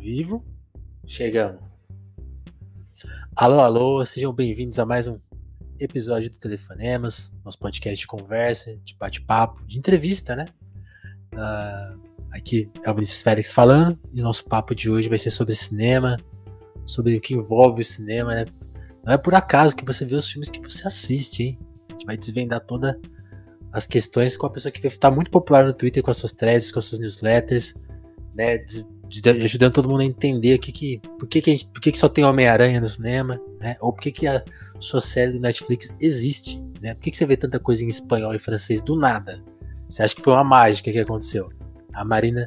vivo. Chegamos. Alô, alô, sejam bem-vindos a mais um episódio do Telefonemas, nosso podcast de conversa, de bate-papo, de entrevista, né? Uh, aqui é o Vinícius Félix falando e o nosso papo de hoje vai ser sobre cinema, sobre o que envolve o cinema, né? Não é por acaso que você vê os filmes que você assiste, hein? A gente vai desvendar todas as questões com a pessoa que está muito popular no Twitter com as suas threads, com as suas newsletters, né? Ajudando todo mundo a entender que, que, por, que, que, gente, por que, que só tem Homem-Aranha no cinema, né? Ou por que, que a sua série do Netflix existe, né? Por que, que você vê tanta coisa em espanhol e francês do nada? Você acha que foi uma mágica que aconteceu? A Marina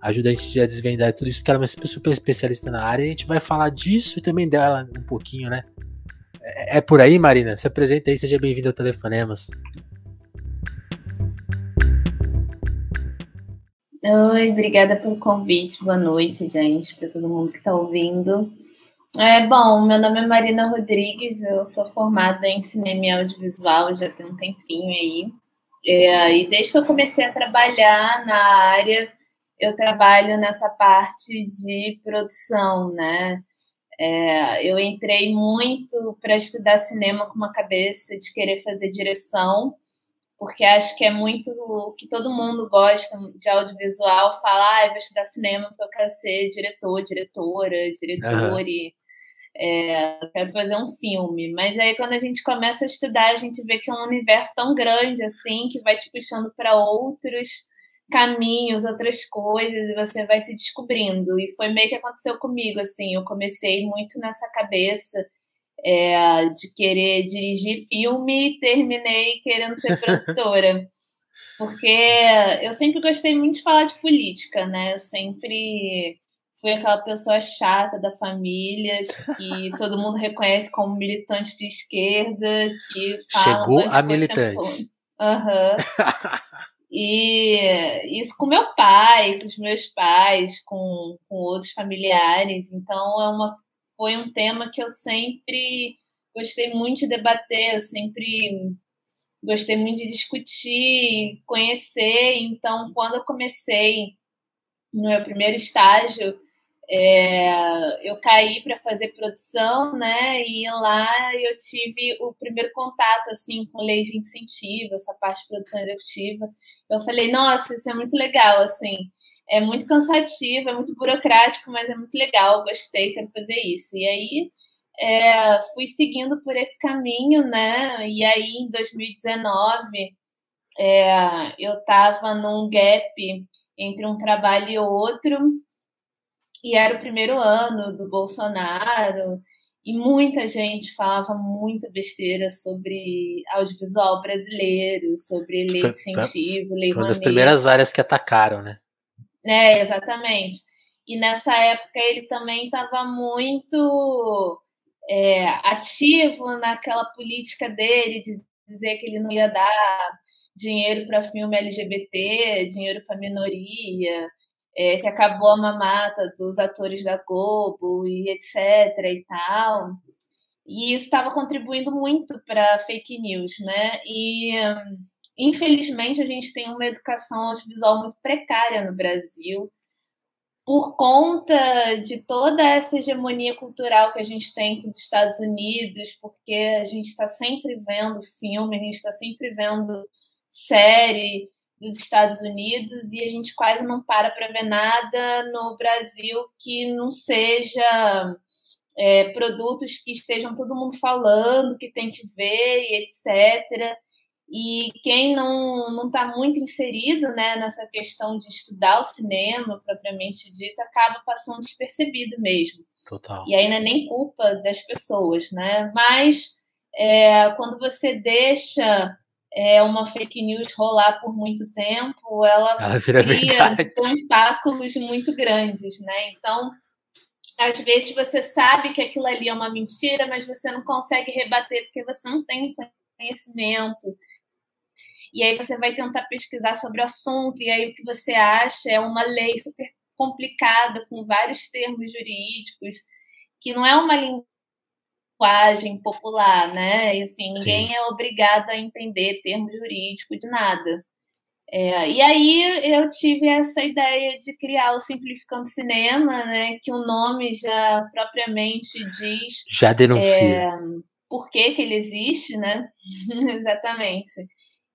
ajuda a gente a desvendar tudo isso, porque ela é uma super especialista na área e a gente vai falar disso e também dela um pouquinho, né? É, é por aí, Marina? Se apresenta aí, seja bem-vinda ao Telefonemas. Oi, obrigada pelo convite. Boa noite, gente, para todo mundo que está ouvindo. É, bom, meu nome é Marina Rodrigues, eu sou formada em cinema e audiovisual já tem um tempinho aí. É, e desde que eu comecei a trabalhar na área, eu trabalho nessa parte de produção, né? É, eu entrei muito para estudar cinema com uma cabeça de querer fazer direção, porque acho que é muito o que todo mundo gosta de audiovisual, falar, ah, eu vou estudar cinema porque eu quero ser diretor, diretora, diretor e é, quero fazer um filme. Mas aí quando a gente começa a estudar, a gente vê que é um universo tão grande assim, que vai te puxando para outros caminhos, outras coisas, e você vai se descobrindo. E foi meio que aconteceu comigo, assim, eu comecei muito nessa cabeça é, de querer dirigir filme e terminei querendo ser produtora. Porque eu sempre gostei muito de falar de política, né? Eu sempre fui aquela pessoa chata da família, que todo mundo reconhece como militante de esquerda, que fala. Chegou a militante. Aham. Uhum. E isso com meu pai, com os meus pais, com, com outros familiares. Então é uma foi um tema que eu sempre gostei muito de debater, eu sempre gostei muito de discutir, conhecer. Então, quando eu comecei no meu primeiro estágio, é, eu caí para fazer produção, né? E lá eu tive o primeiro contato assim com lei de incentivo, essa parte de produção executiva. Eu falei, nossa, isso é muito legal, assim é muito cansativo, é muito burocrático, mas é muito legal, gostei, quero fazer isso. E aí é, fui seguindo por esse caminho, né? E aí em 2019 é, eu estava num gap entre um trabalho e outro, e era o primeiro ano do Bolsonaro, e muita gente falava muita besteira sobre audiovisual brasileiro, sobre lei de incentivo, lei Foi uma das primeiras áreas que atacaram, né? É, exatamente. E nessa época ele também estava muito é, ativo naquela política dele de dizer que ele não ia dar dinheiro para filme LGBT, dinheiro para minoria, é, que acabou a mamata dos atores da Globo e etc e tal. E isso estava contribuindo muito para fake news, né? E Infelizmente, a gente tem uma educação audiovisual muito precária no Brasil, por conta de toda essa hegemonia cultural que a gente tem com os Estados Unidos, porque a gente está sempre vendo filme, a gente está sempre vendo série dos Estados Unidos e a gente quase não para para ver nada no Brasil que não seja é, produtos que estejam todo mundo falando, que tem que ver e etc. E quem não está muito inserido né, nessa questão de estudar o cinema, propriamente dito, acaba passando despercebido mesmo. Total. E aí não é nem culpa das pessoas, né? Mas é, quando você deixa é, uma fake news rolar por muito tempo, ela, ela cria verdade. tentáculos muito grandes, né? Então, às vezes você sabe que aquilo ali é uma mentira, mas você não consegue rebater porque você não tem conhecimento e aí você vai tentar pesquisar sobre o assunto, e aí o que você acha é uma lei super complicada, com vários termos jurídicos, que não é uma linguagem popular, né? E assim, ninguém Sim. é obrigado a entender termos jurídicos de nada. É, e aí eu tive essa ideia de criar o Simplificando Cinema, né? Que o nome já propriamente diz. Já denuncia. É, por que, que ele existe, né? Exatamente.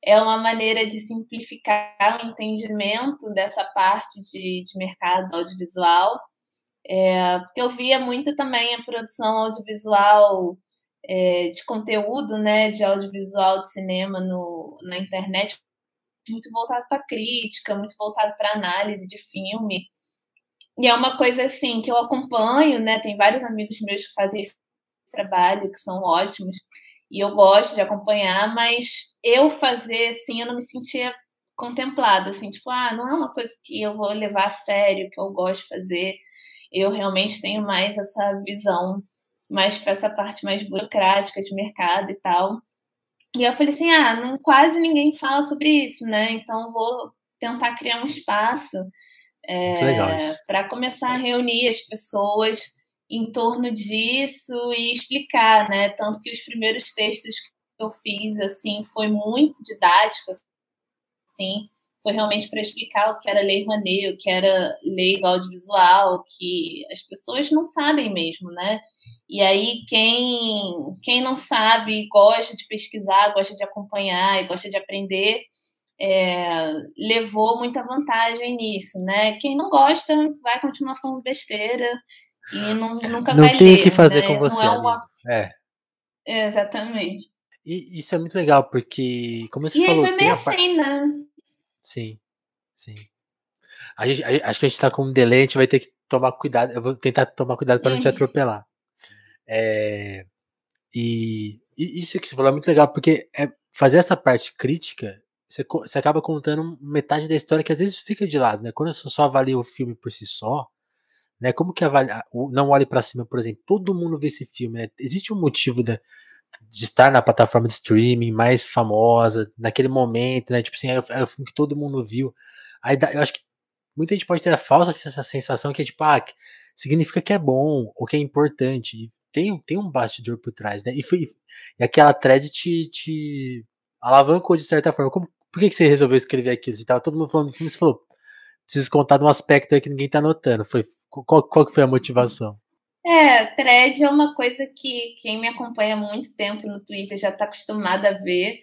É uma maneira de simplificar o entendimento dessa parte de, de mercado audiovisual. É, porque eu via muito também a produção audiovisual é, de conteúdo, né, de audiovisual de cinema no, na internet, muito voltado para crítica, muito voltado para análise de filme. E é uma coisa assim que eu acompanho, né? Tem vários amigos meus que fazem esse trabalho, que são ótimos, e eu gosto de acompanhar, mas eu fazer assim, eu não me sentia contemplada, assim, tipo, ah, não é uma coisa que eu vou levar a sério, que eu gosto de fazer. Eu realmente tenho mais essa visão mais para essa parte mais burocrática de mercado e tal. E eu falei assim: ah, não, quase ninguém fala sobre isso, né? Então vou tentar criar um espaço é, para começar a reunir as pessoas em torno disso e explicar, né? Tanto que os primeiros textos que eu fiz, assim, foi muito didático, assim, foi realmente para explicar o que era lei Rouanet, o que era lei do audiovisual, que as pessoas não sabem mesmo, né? E aí, quem, quem não sabe, gosta de pesquisar, gosta de acompanhar e gosta de aprender, é, levou muita vantagem nisso, né? Quem não gosta vai continuar falando besteira e não, nunca não vai ler. Não tem o que fazer né? com você. É, uma... é. Exatamente. E isso é muito legal, porque, como você e falou... E foi meio assim, né? Sim, sim. A gente, a, acho que a gente tá com um delay, a gente vai ter que tomar cuidado. Eu vou tentar tomar cuidado para não te uhum. atropelar. É, e, e, isso que você falou é muito legal, porque é fazer essa parte crítica, você, você acaba contando metade da história que às vezes fica de lado, né? Quando você só avalia o filme por si só, né? Como que avalia, não olhe para cima, por exemplo, todo mundo vê esse filme, né? Existe um motivo da, de estar na plataforma de streaming mais famosa naquele momento, né? Tipo assim, é o, é o filme que todo mundo viu. Aí eu acho que muita gente pode ter a falsa sensação que é tipo, ah, significa que é bom ou que é importante tem, tem um bastidor por trás, né? E, foi, e aquela thread te, te alavancou de certa forma. Como, por que, que você resolveu escrever aquilo? Você tava todo mundo falando do filme, você falou, preciso contar de um aspecto aí que ninguém tá notando. Foi, qual, qual que foi a motivação? É, thread é uma coisa que quem me acompanha há muito tempo no Twitter já está acostumado a ver.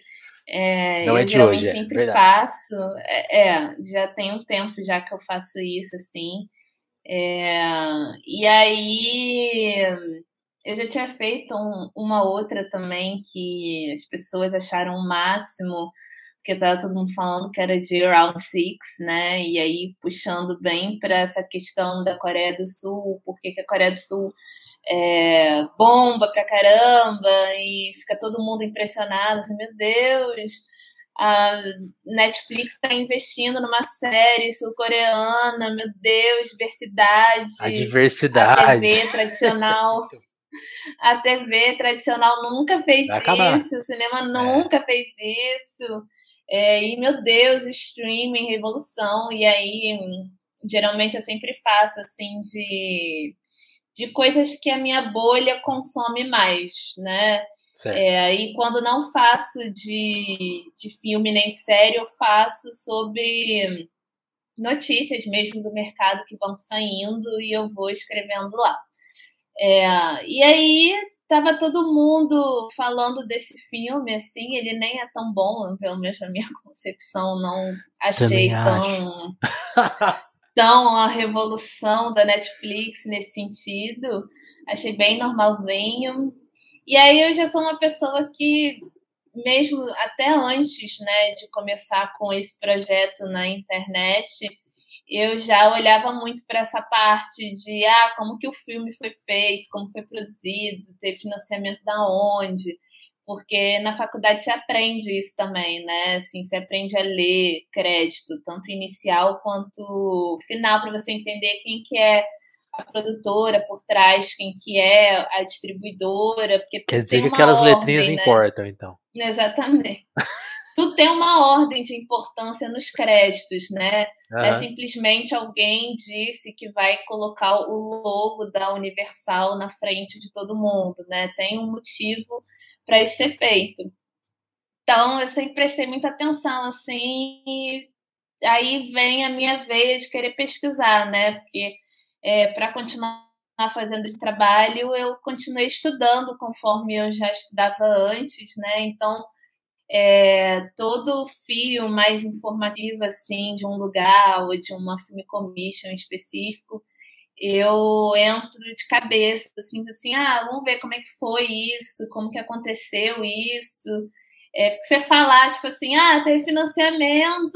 É, Não eu é de geralmente hoje, é, sempre verdade. faço. É, é, já tem um tempo já que eu faço isso, assim. É, e aí eu já tinha feito um, uma outra também que as pessoas acharam o máximo, porque tava todo mundo falando que era de Round Six, né? E aí puxando bem para essa questão da Coreia do Sul, porque que a Coreia do Sul é, bomba pra caramba e fica todo mundo impressionado, assim, meu Deus, a Netflix está investindo numa série sul-coreana, meu Deus, diversidade. A diversidade. A TV tradicional a TV tradicional nunca fez isso, o cinema é. nunca é. fez isso. É, e, meu Deus, streaming, revolução. E aí, geralmente eu sempre faço, assim, de, de coisas que a minha bolha consome mais, né? É, e quando não faço de, de filme nem de série, eu faço sobre notícias mesmo do mercado que vão saindo e eu vou escrevendo lá. É, e aí tava todo mundo falando desse filme, assim, ele nem é tão bom, pelo menos na minha concepção, não achei tão, tão a revolução da Netflix nesse sentido. Achei bem normalzinho. E aí eu já sou uma pessoa que, mesmo até antes né, de começar com esse projeto na internet, eu já olhava muito para essa parte de ah, como que o filme foi feito, como foi produzido, ter financiamento da onde, porque na faculdade você aprende isso também, né? Assim, você aprende a ler crédito, tanto inicial quanto final, para você entender quem que é a produtora por trás, quem que é a distribuidora, porque quer dizer que aquelas ordem, letrinhas né? importam, então. Exatamente. tudo tem uma ordem de importância nos créditos, né? Uhum. É simplesmente alguém disse que vai colocar o logo da Universal na frente de todo mundo, né? Tem um motivo para isso ser feito. Então, eu sempre prestei muita atenção, assim, aí vem a minha veia de querer pesquisar, né? Porque é, para continuar fazendo esse trabalho, eu continuei estudando conforme eu já estudava antes, né? Então, é, todo fio mais informativo, assim, de um lugar ou de uma film commission específico, eu entro de cabeça, assim, assim, ah, vamos ver como é que foi isso, como que aconteceu isso. É, porque você falar, tipo assim, ah, tem financiamento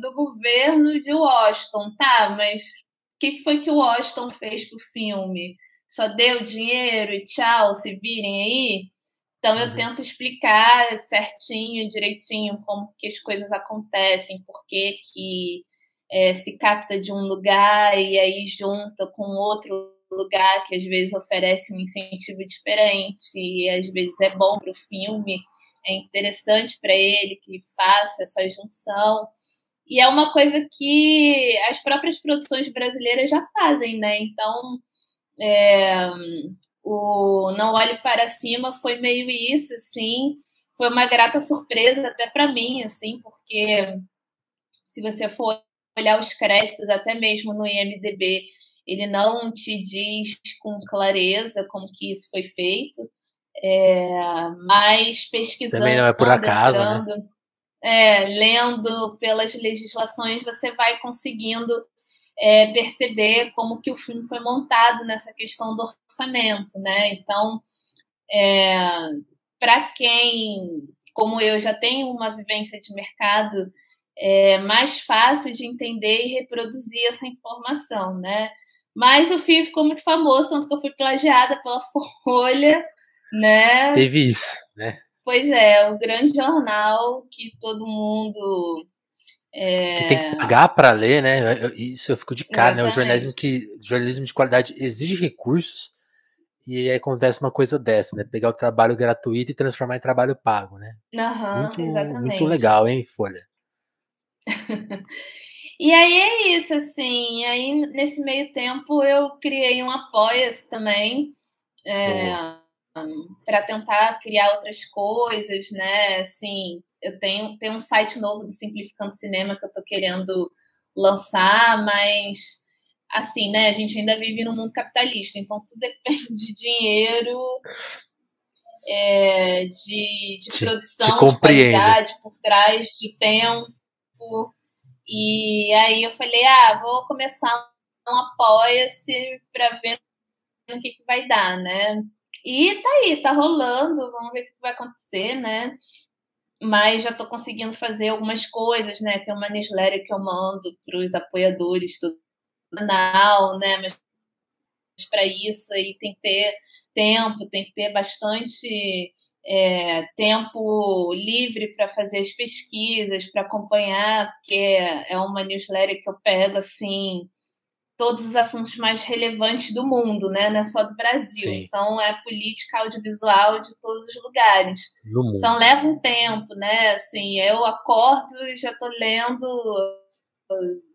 do governo de Washington, tá, mas o que foi que o Washington fez pro filme? Só deu dinheiro e tchau, se virem aí? Então eu uhum. tento explicar certinho, direitinho como que as coisas acontecem, por que, que é, se capta de um lugar e aí junta com outro lugar que às vezes oferece um incentivo diferente e às vezes é bom para o filme, é interessante para ele que faça essa junção. E é uma coisa que as próprias produções brasileiras já fazem, né? Então, é, o Não Olhe Para Cima foi meio isso, assim. Foi uma grata surpresa até para mim, assim, porque se você for olhar os créditos, até mesmo no IMDB, ele não te diz com clareza como que isso foi feito. É, mas pesquisando. Também não é por acaso, né? né? é, lendo pelas legislações, você vai conseguindo é, perceber como que o filme foi montado nessa questão do orçamento, né? Então, é, para quem, como eu, já tenho uma vivência de mercado, é mais fácil de entender e reproduzir essa informação, né? Mas o filme ficou muito famoso, tanto que eu fui plagiada pela Folha, né? Teve isso, né? Pois é, o grande jornal que todo mundo. É... Que tem que pagar para ler, né? Isso eu fico de cara, né? O jornalismo que jornalismo de qualidade exige recursos e aí acontece uma coisa dessa, né? Pegar o trabalho gratuito e transformar em trabalho pago, né? Uhum, muito, exatamente. muito legal, hein, Folha? e aí é isso, assim. Aí, nesse meio tempo, eu criei um apoia-se também. É, para tentar criar outras coisas, né? Assim, eu tenho, tenho um site novo do Simplificando Cinema que eu estou querendo lançar, mas assim, né? A gente ainda vive num mundo capitalista, então tudo depende de dinheiro, é, de, de te, produção, te de qualidade por trás, de tempo. E aí eu falei, ah, vou começar um apoia-se para ver o que, que vai dar, né? E tá aí, tá rolando, vamos ver o que vai acontecer, né? Mas já tô conseguindo fazer algumas coisas, né? Tem uma newsletter que eu mando para os apoiadores do canal, né? Mas para isso aí tem que ter tempo, tem que ter bastante é, tempo livre para fazer as pesquisas, para acompanhar, porque é uma newsletter que eu pego assim todos os assuntos mais relevantes do mundo, né? Não é só do Brasil. Sim. Então é política audiovisual de todos os lugares. Então leva um tempo, né? Assim, eu acordo e já estou lendo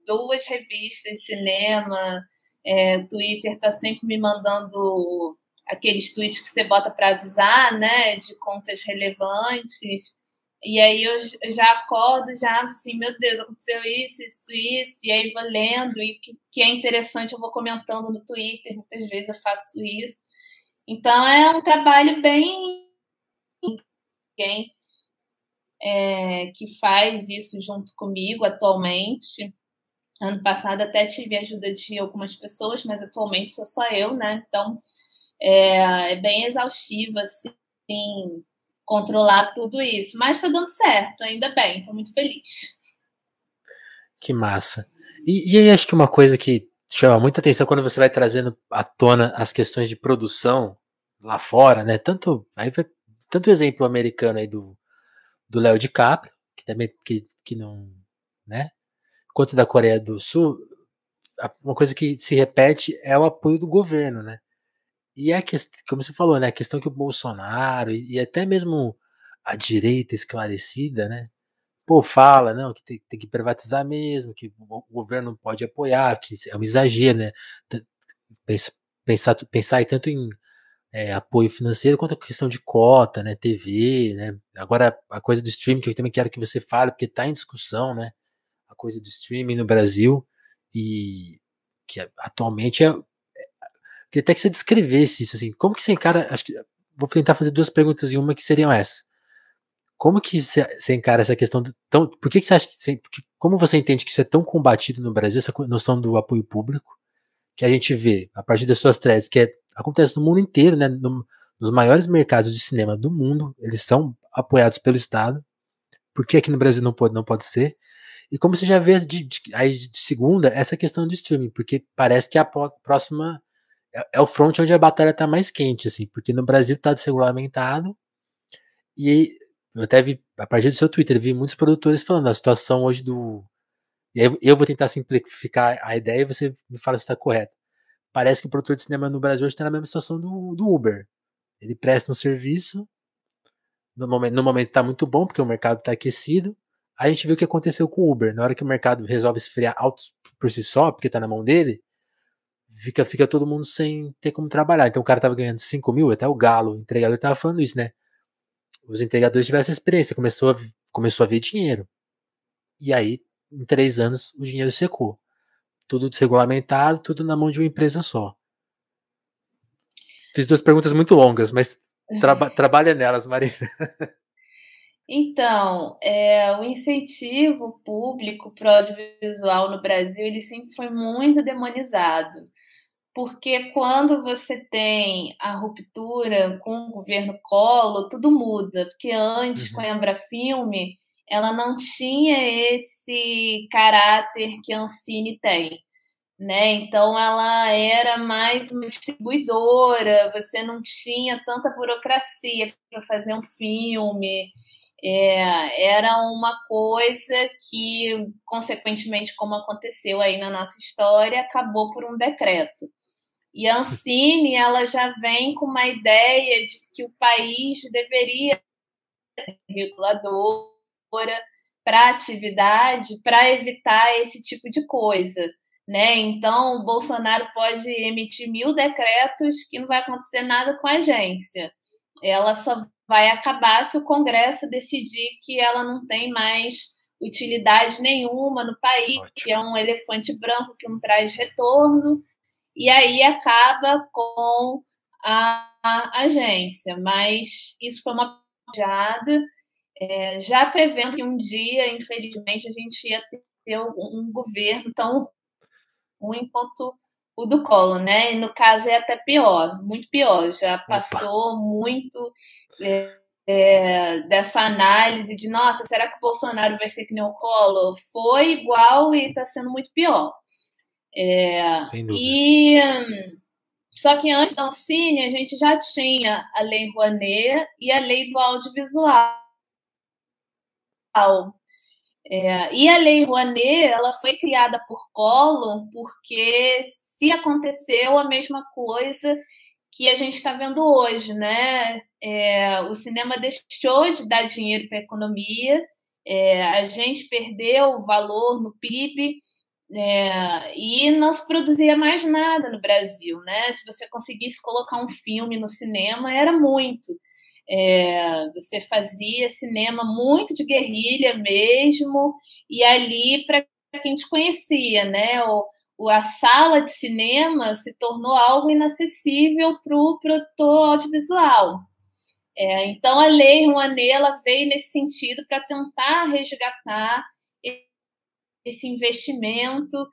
duas revistas de cinema. É, Twitter está sempre me mandando aqueles tweets que você bota para avisar, né? De contas relevantes. E aí eu, já acordo, já assim, meu Deus, aconteceu isso, isso, isso, e aí vou lendo, e o que, que é interessante eu vou comentando no Twitter, muitas vezes eu faço isso. Então é um trabalho bem quem é, que faz isso junto comigo atualmente. Ano passado até tive a ajuda de algumas pessoas, mas atualmente sou só eu, né? Então é, é bem exaustivo, assim, controlar tudo isso. Mas está dando certo, ainda bem, estou muito feliz. Que massa. E, e aí acho que uma coisa que chama muita atenção quando você vai trazendo à tona as questões de produção lá fora, né? Tanto aí vai, tanto exemplo americano aí do do Léo DiCaprio, que também que, que não, né? Quanto da Coreia do Sul, uma coisa que se repete é o apoio do governo, né? E é que, como você falou, né, a questão que o Bolsonaro e, e até mesmo a direita esclarecida, né, pô, fala, não, que tem, tem, que privatizar mesmo, que o governo pode apoiar, que é um exagero, né, pensar, pensar tanto em é, apoio financeiro quanto a questão de cota, né, TV, né, agora a coisa do streaming que eu também quero que você fale, porque está em discussão, né, a coisa do streaming no Brasil e que atualmente é. Queria até que você descrevesse isso, assim. Como que você encara. Acho que vou tentar fazer duas perguntas em uma que seriam essas. Como que você, encara essa questão do. Tão, por que, que você acha que. Você, como você entende que isso é tão combatido no Brasil, essa noção do apoio público, que a gente vê a partir das suas threads, que é, acontece no mundo inteiro, né? No, nos maiores mercados de cinema do mundo, eles são apoiados pelo Estado. Por que aqui no Brasil não pode, não pode ser? E como você já vê de, de, aí de segunda, essa questão do streaming, porque parece que a próxima é, é o front onde a batalha está mais quente, assim, porque no Brasil está desregulamentado e eu até vi, a partir do seu Twitter, vi muitos produtores falando a situação hoje do. E aí eu vou tentar simplificar a ideia e você me fala se está correto. Parece que o produtor de cinema no Brasil hoje está na mesma situação do, do Uber. Ele presta um serviço, no momento, no momento está muito bom, porque o mercado está aquecido. A gente viu o que aconteceu com o Uber. Na hora que o mercado resolve esfriar alto por si só, porque está na mão dele, fica, fica todo mundo sem ter como trabalhar. Então o cara tava ganhando 5 mil, até o Galo, o entregador, tava falando isso, né? Os entregadores tiveram essa experiência, começou a, começou a ver dinheiro. E aí, em três anos, o dinheiro secou. Tudo desregulamentado, tudo na mão de uma empresa só. Fiz duas perguntas muito longas, mas traba, trabalha nelas, Marina. Então, é, o incentivo público para o audiovisual no Brasil ele sempre foi muito demonizado. Porque quando você tem a ruptura com o governo Collor, tudo muda. Porque antes, uhum. com a Embrafilme, ela não tinha esse caráter que a Ancine tem. Né? Então ela era mais uma distribuidora, você não tinha tanta burocracia para fazer um filme. É, era uma coisa que, consequentemente, como aconteceu aí na nossa história, acabou por um decreto. E a Ancine, ela já vem com uma ideia de que o país deveria ter reguladora para atividade para evitar esse tipo de coisa. Né? Então, o Bolsonaro pode emitir mil decretos que não vai acontecer nada com a agência. Ela só vai acabar se o Congresso decidir que ela não tem mais utilidade nenhuma no país, Ótimo. que é um elefante branco que não traz retorno e aí acaba com a, a agência. Mas isso foi uma piada, é, já prevendo que um dia, infelizmente, a gente ia ter um, governo tão ruim quanto o do Collor, né? E no caso é até pior, muito pior. Já passou Opa. muito é, é, dessa análise de nossa, será que o Bolsonaro vai ser que nem o Collor? Foi igual e está sendo muito pior. É, Sem dúvida. E, só que antes da Ancine, a gente já tinha a Lei Rouanet e a Lei do Audiovisual. É, e a Lei Rouanet, ela foi criada por Collor porque se aconteceu a mesma coisa que a gente está vendo hoje, né? É, o cinema deixou de dar dinheiro para a economia, é, a gente perdeu o valor no PIB, é, e não se produzia mais nada no Brasil, né? Se você conseguisse colocar um filme no cinema, era muito. É, você fazia cinema muito de guerrilha mesmo, e ali para quem te conhecia, né? O, a sala de cinema se tornou algo inacessível para o produtor audiovisual. É, então a lei Rouanet ela veio nesse sentido para tentar resgatar esse investimento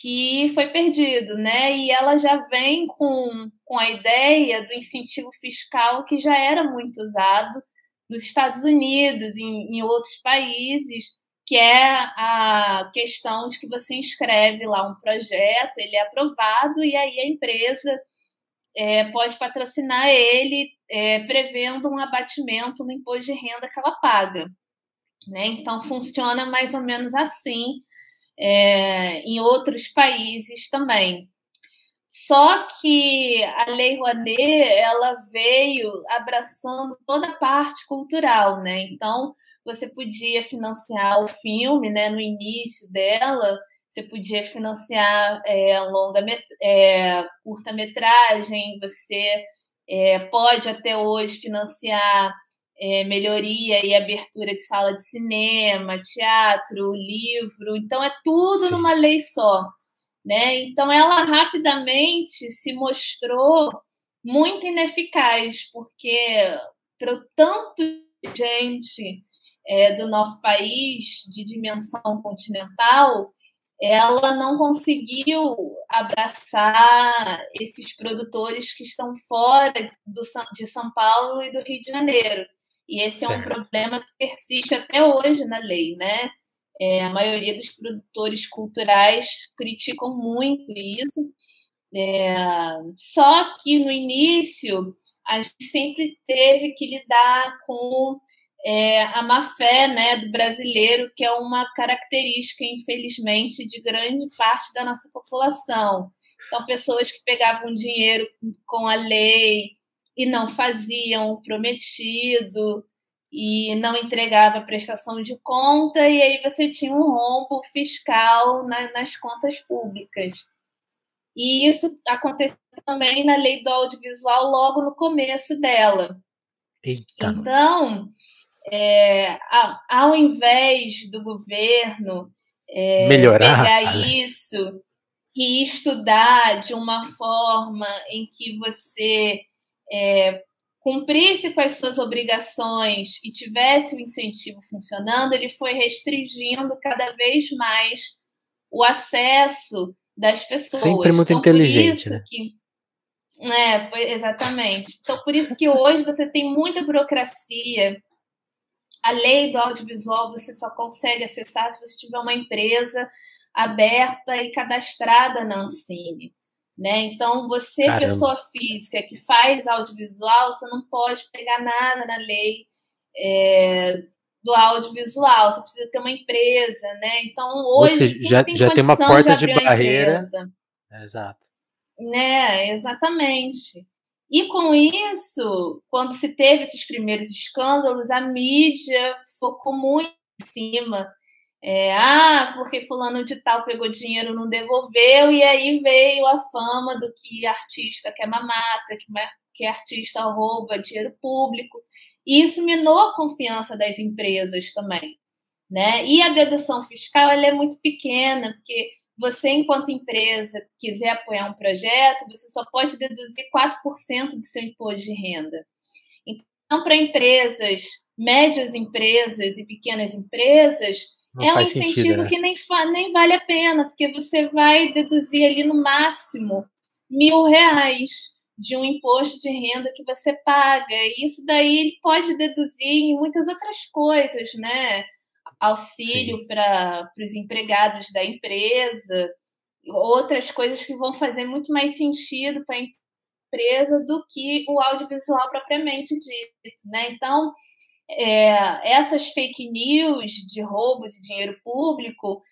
que foi perdido, né? E ela já vem com, com a ideia do incentivo fiscal que já era muito usado nos Estados Unidos, em, em outros países, que é a questão de que você inscreve lá um projeto, ele é aprovado e aí a empresa é, pode patrocinar ele, é, prevendo um abatimento no imposto de renda que ela paga. Né? Então, funciona mais ou menos assim é, em outros países também. Só que a Lei Rouanet ela veio abraçando toda a parte cultural, né? Então você podia financiar o filme, né? No início dela, você podia financiar é, longa é, curta metragem, você é, pode até hoje financiar é, melhoria e abertura de sala de cinema, teatro, livro. Então, é tudo Sim. numa lei só. Né? Então, ela rapidamente se mostrou muito ineficaz, porque para tanto gente é, do nosso país de dimensão continental, ela não conseguiu abraçar esses produtores que estão fora do, de São Paulo e do Rio de Janeiro. E esse certo. é um problema que persiste até hoje na lei, né? É, a maioria dos produtores culturais criticam muito isso. É, só que no início a gente sempre teve que lidar com é, a má fé né, do brasileiro, que é uma característica, infelizmente, de grande parte da nossa população. Então, pessoas que pegavam dinheiro com a lei e não faziam o prometido e não entregava prestação de conta, e aí você tinha um rombo fiscal na, nas contas públicas. E isso aconteceu também na lei do audiovisual logo no começo dela. Eita então, é, ao invés do governo é, melhorar pegar isso e estudar de uma forma em que você é, cumprisse com as suas obrigações e tivesse o incentivo funcionando, ele foi restringindo cada vez mais o acesso das pessoas. Sempre muito então, inteligente, né? Que, é, exatamente. Então, por isso que hoje você tem muita burocracia a lei do audiovisual você só consegue acessar se você tiver uma empresa aberta e cadastrada na Ancine. Né? Então, você, Caramba. pessoa física que faz audiovisual, você não pode pegar nada na lei é, do audiovisual, você precisa ter uma empresa, né? Então, hoje seja, já, tem, já tem uma porta de, de barreira. Exato. Né, exatamente. E com isso, quando se teve esses primeiros escândalos, a mídia focou muito em cima. É, ah, porque fulano de tal pegou dinheiro, não devolveu, e aí veio a fama do que artista quer mamata, que, que artista rouba dinheiro público. E isso minou a confiança das empresas também. Né? E a dedução fiscal ela é muito pequena, porque você, enquanto empresa, quiser apoiar um projeto, você só pode deduzir 4% do seu imposto de renda. Então, para empresas, médias empresas e pequenas empresas, Não é um incentivo sentido, né? que nem, nem vale a pena, porque você vai deduzir ali no máximo mil reais de um imposto de renda que você paga. E isso daí ele pode deduzir em muitas outras coisas, né? auxílio para os empregados da empresa, outras coisas que vão fazer muito mais sentido para a empresa do que o audiovisual propriamente dito, né? Então, é, essas fake news de roubo de dinheiro público,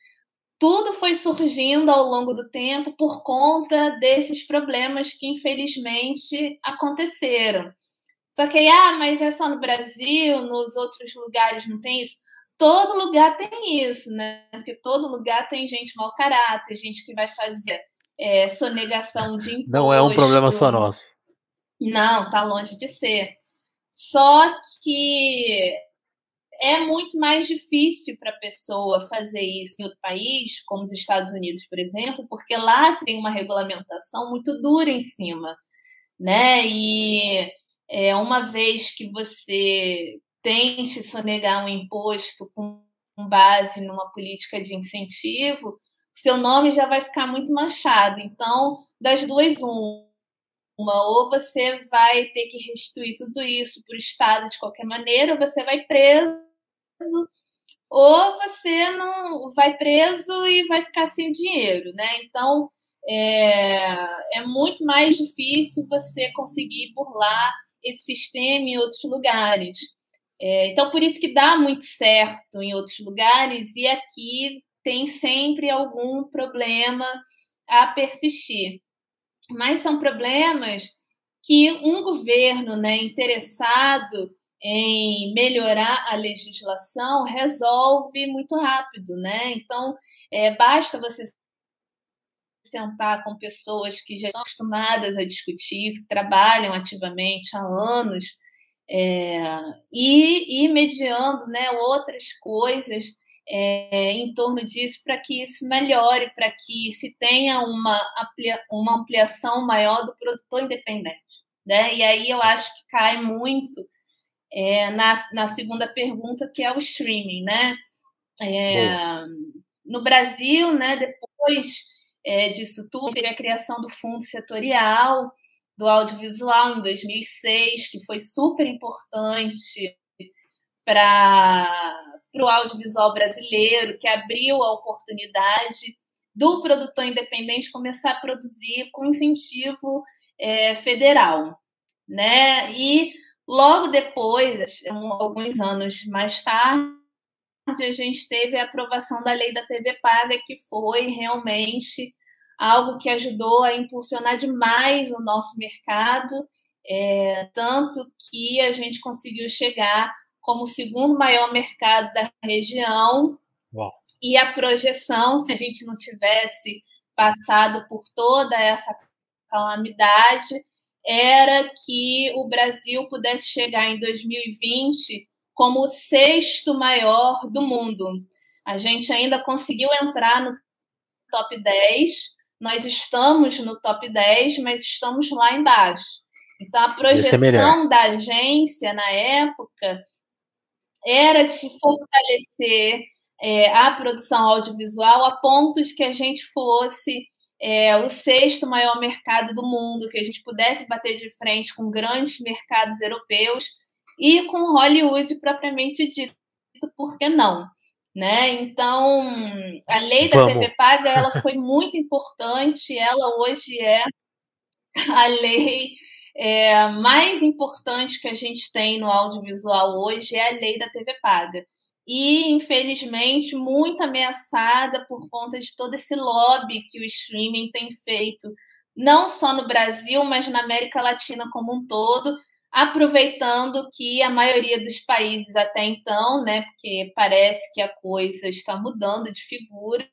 tudo foi surgindo ao longo do tempo por conta desses problemas que infelizmente aconteceram. Só que, ah, mas é só no Brasil, nos outros lugares não tem isso todo lugar tem isso, né? Porque todo lugar tem gente mau caráter, gente que vai fazer é, sonegação de imposto. Não é um problema só nosso. Não, tá longe de ser. Só que é muito mais difícil para a pessoa fazer isso em outro país, como os Estados Unidos, por exemplo, porque lá se tem uma regulamentação muito dura em cima, né? E é, uma vez que você tente sonegar um imposto com base numa política de incentivo, seu nome já vai ficar muito manchado. Então, das duas, uma, ou você vai ter que restituir tudo isso para o Estado de qualquer maneira, ou você vai preso, ou você não vai preso e vai ficar sem dinheiro, né? Então, é, é muito mais difícil você conseguir lá esse sistema em outros lugares. É, então, por isso que dá muito certo em outros lugares e aqui tem sempre algum problema a persistir. Mas são problemas que um governo né, interessado em melhorar a legislação resolve muito rápido, né? Então, é, basta você sentar com pessoas que já estão acostumadas a discutir isso, que trabalham ativamente há anos É, e, e mediando né, outras coisas é, em torno disso para que isso melhore, para que se tenha uma, uma ampliação maior do produtor independente. Né? E aí eu acho que cai muito é, na, na segunda pergunta, que é o streaming. Né? É, no Brasil, né, depois é, disso tudo, teve a criação do fundo setorial do audiovisual em 2006, que foi super importante para o audiovisual brasileiro, que abriu a oportunidade do produtor independente começar a produzir com incentivo é, federal. Né? E logo depois, alguns anos mais tarde, a gente teve a aprovação da lei da TV Paga, que foi realmente algo que ajudou a impulsionar demais o nosso mercado, é, tanto que a gente conseguiu chegar como o segundo maior mercado da região. Uau. E a projeção, se a gente não tivesse passado por toda essa calamidade, era que o Brasil pudesse chegar em 2020 como o sexto maior do mundo. A gente ainda conseguiu entrar no top 10, nós estamos no top 10, mas estamos lá embaixo. Então, a projeção da agência na época era de fortalecer é, a produção audiovisual a ponto de que a gente fosse é, o sexto maior mercado do mundo, que a gente pudesse bater de frente com grandes mercados europeus e com Hollywood propriamente dito, por que não? Né? Então, a lei da Vamos. TV paga ela foi muito importante. Ela hoje é a lei é, mais importante que a gente tem no audiovisual hoje é a lei da TV paga. E, infelizmente, muito ameaçada por conta de todo esse lobby que o streaming tem feito, não só no Brasil, mas na América Latina como um todo, aproveitando que a maioria dos países até então, né, porque parece que a coisa está mudando de figura,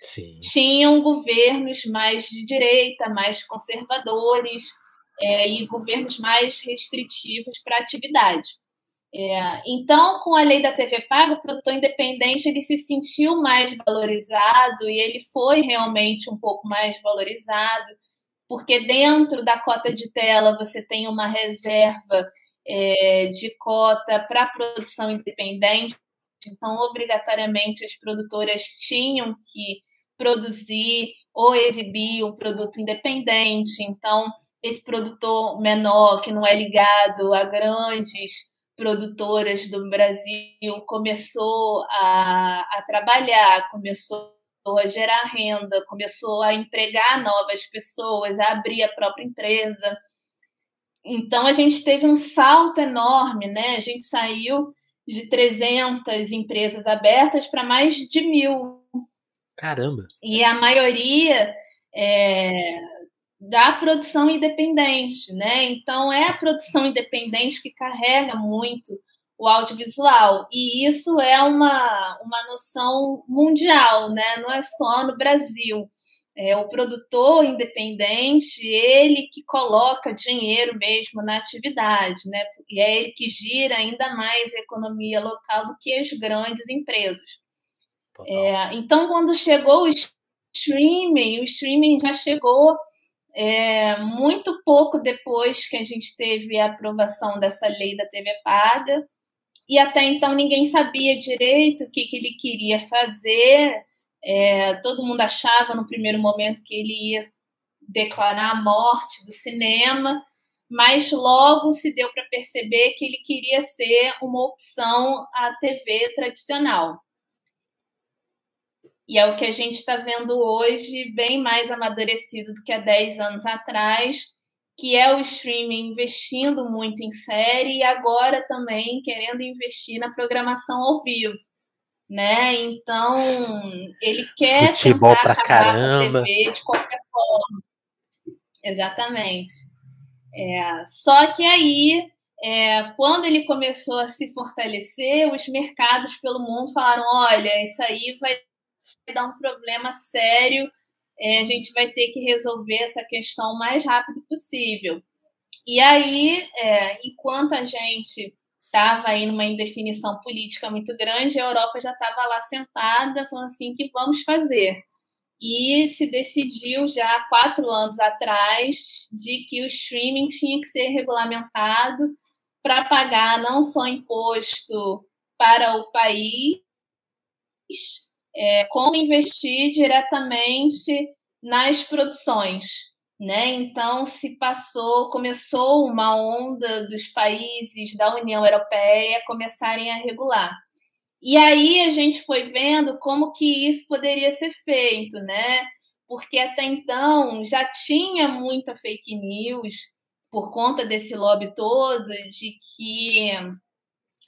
Sim. tinham governos mais de direita, mais conservadores é, e governos mais restritivos para atividade. É, então, com a lei da TV paga, o produtor independente ele se sentiu mais valorizado e ele foi realmente um pouco mais valorizado porque dentro da cota de tela você tem uma reserva é, de cota para produção independente, então, obrigatoriamente, as produtoras tinham que produzir ou exibir um produto independente. Então, esse produtor menor, que não é ligado a grandes produtoras do Brasil, começou a, a trabalhar, começou a gerar renda, começou a empregar novas pessoas, a abrir a própria empresa. Então a gente teve um salto enorme, né? A gente saiu de 300 empresas abertas para mais de mil. Caramba! E a maioria é, da produção independente, né? Então é a produção independente que carrega muito o audiovisual. E isso é uma, uma noção mundial, né? não é só no Brasil. É, o produtor independente, ele que coloca dinheiro mesmo na atividade, né? E é ele que gira ainda mais a economia local do que as grandes empresas. É, então, quando chegou o streaming, o streaming já chegou é, muito pouco depois que a gente teve a aprovação dessa lei da TV paga e até então ninguém sabia direito o que, que ele queria fazer. É, todo mundo achava no primeiro momento que ele ia declarar a morte do cinema, mas logo se deu para perceber que ele queria ser uma opção à TV tradicional. E é o que a gente está vendo hoje, bem mais amadurecido do que há 10 anos atrás, que é o streaming investindo muito em série e agora também querendo investir na programação ao vivo, né? Então ele quer Futebol pra caramba. TV de qualquer forma. Exatamente. É, só que aí, é, quando ele começou a se fortalecer, os mercados pelo mundo falaram: olha, isso aí vai dar um problema sério é, a gente vai ter que resolver essa questão o mais rápido possível. E aí, é, enquanto a gente estava aí numa indefinição política muito grande, a Europa já estava lá sentada, falando assim, que vamos fazer? E se decidiu já quatro anos atrás de que o streaming tinha que ser regulamentado para pagar não só imposto para o país, é, como investir diretamente nas produções. Né? Então se passou, começou uma onda dos países da União Europeia começarem a regular. E aí a gente foi vendo como que isso poderia ser feito, né? Porque até então já tinha muita fake news por conta desse lobby todo de que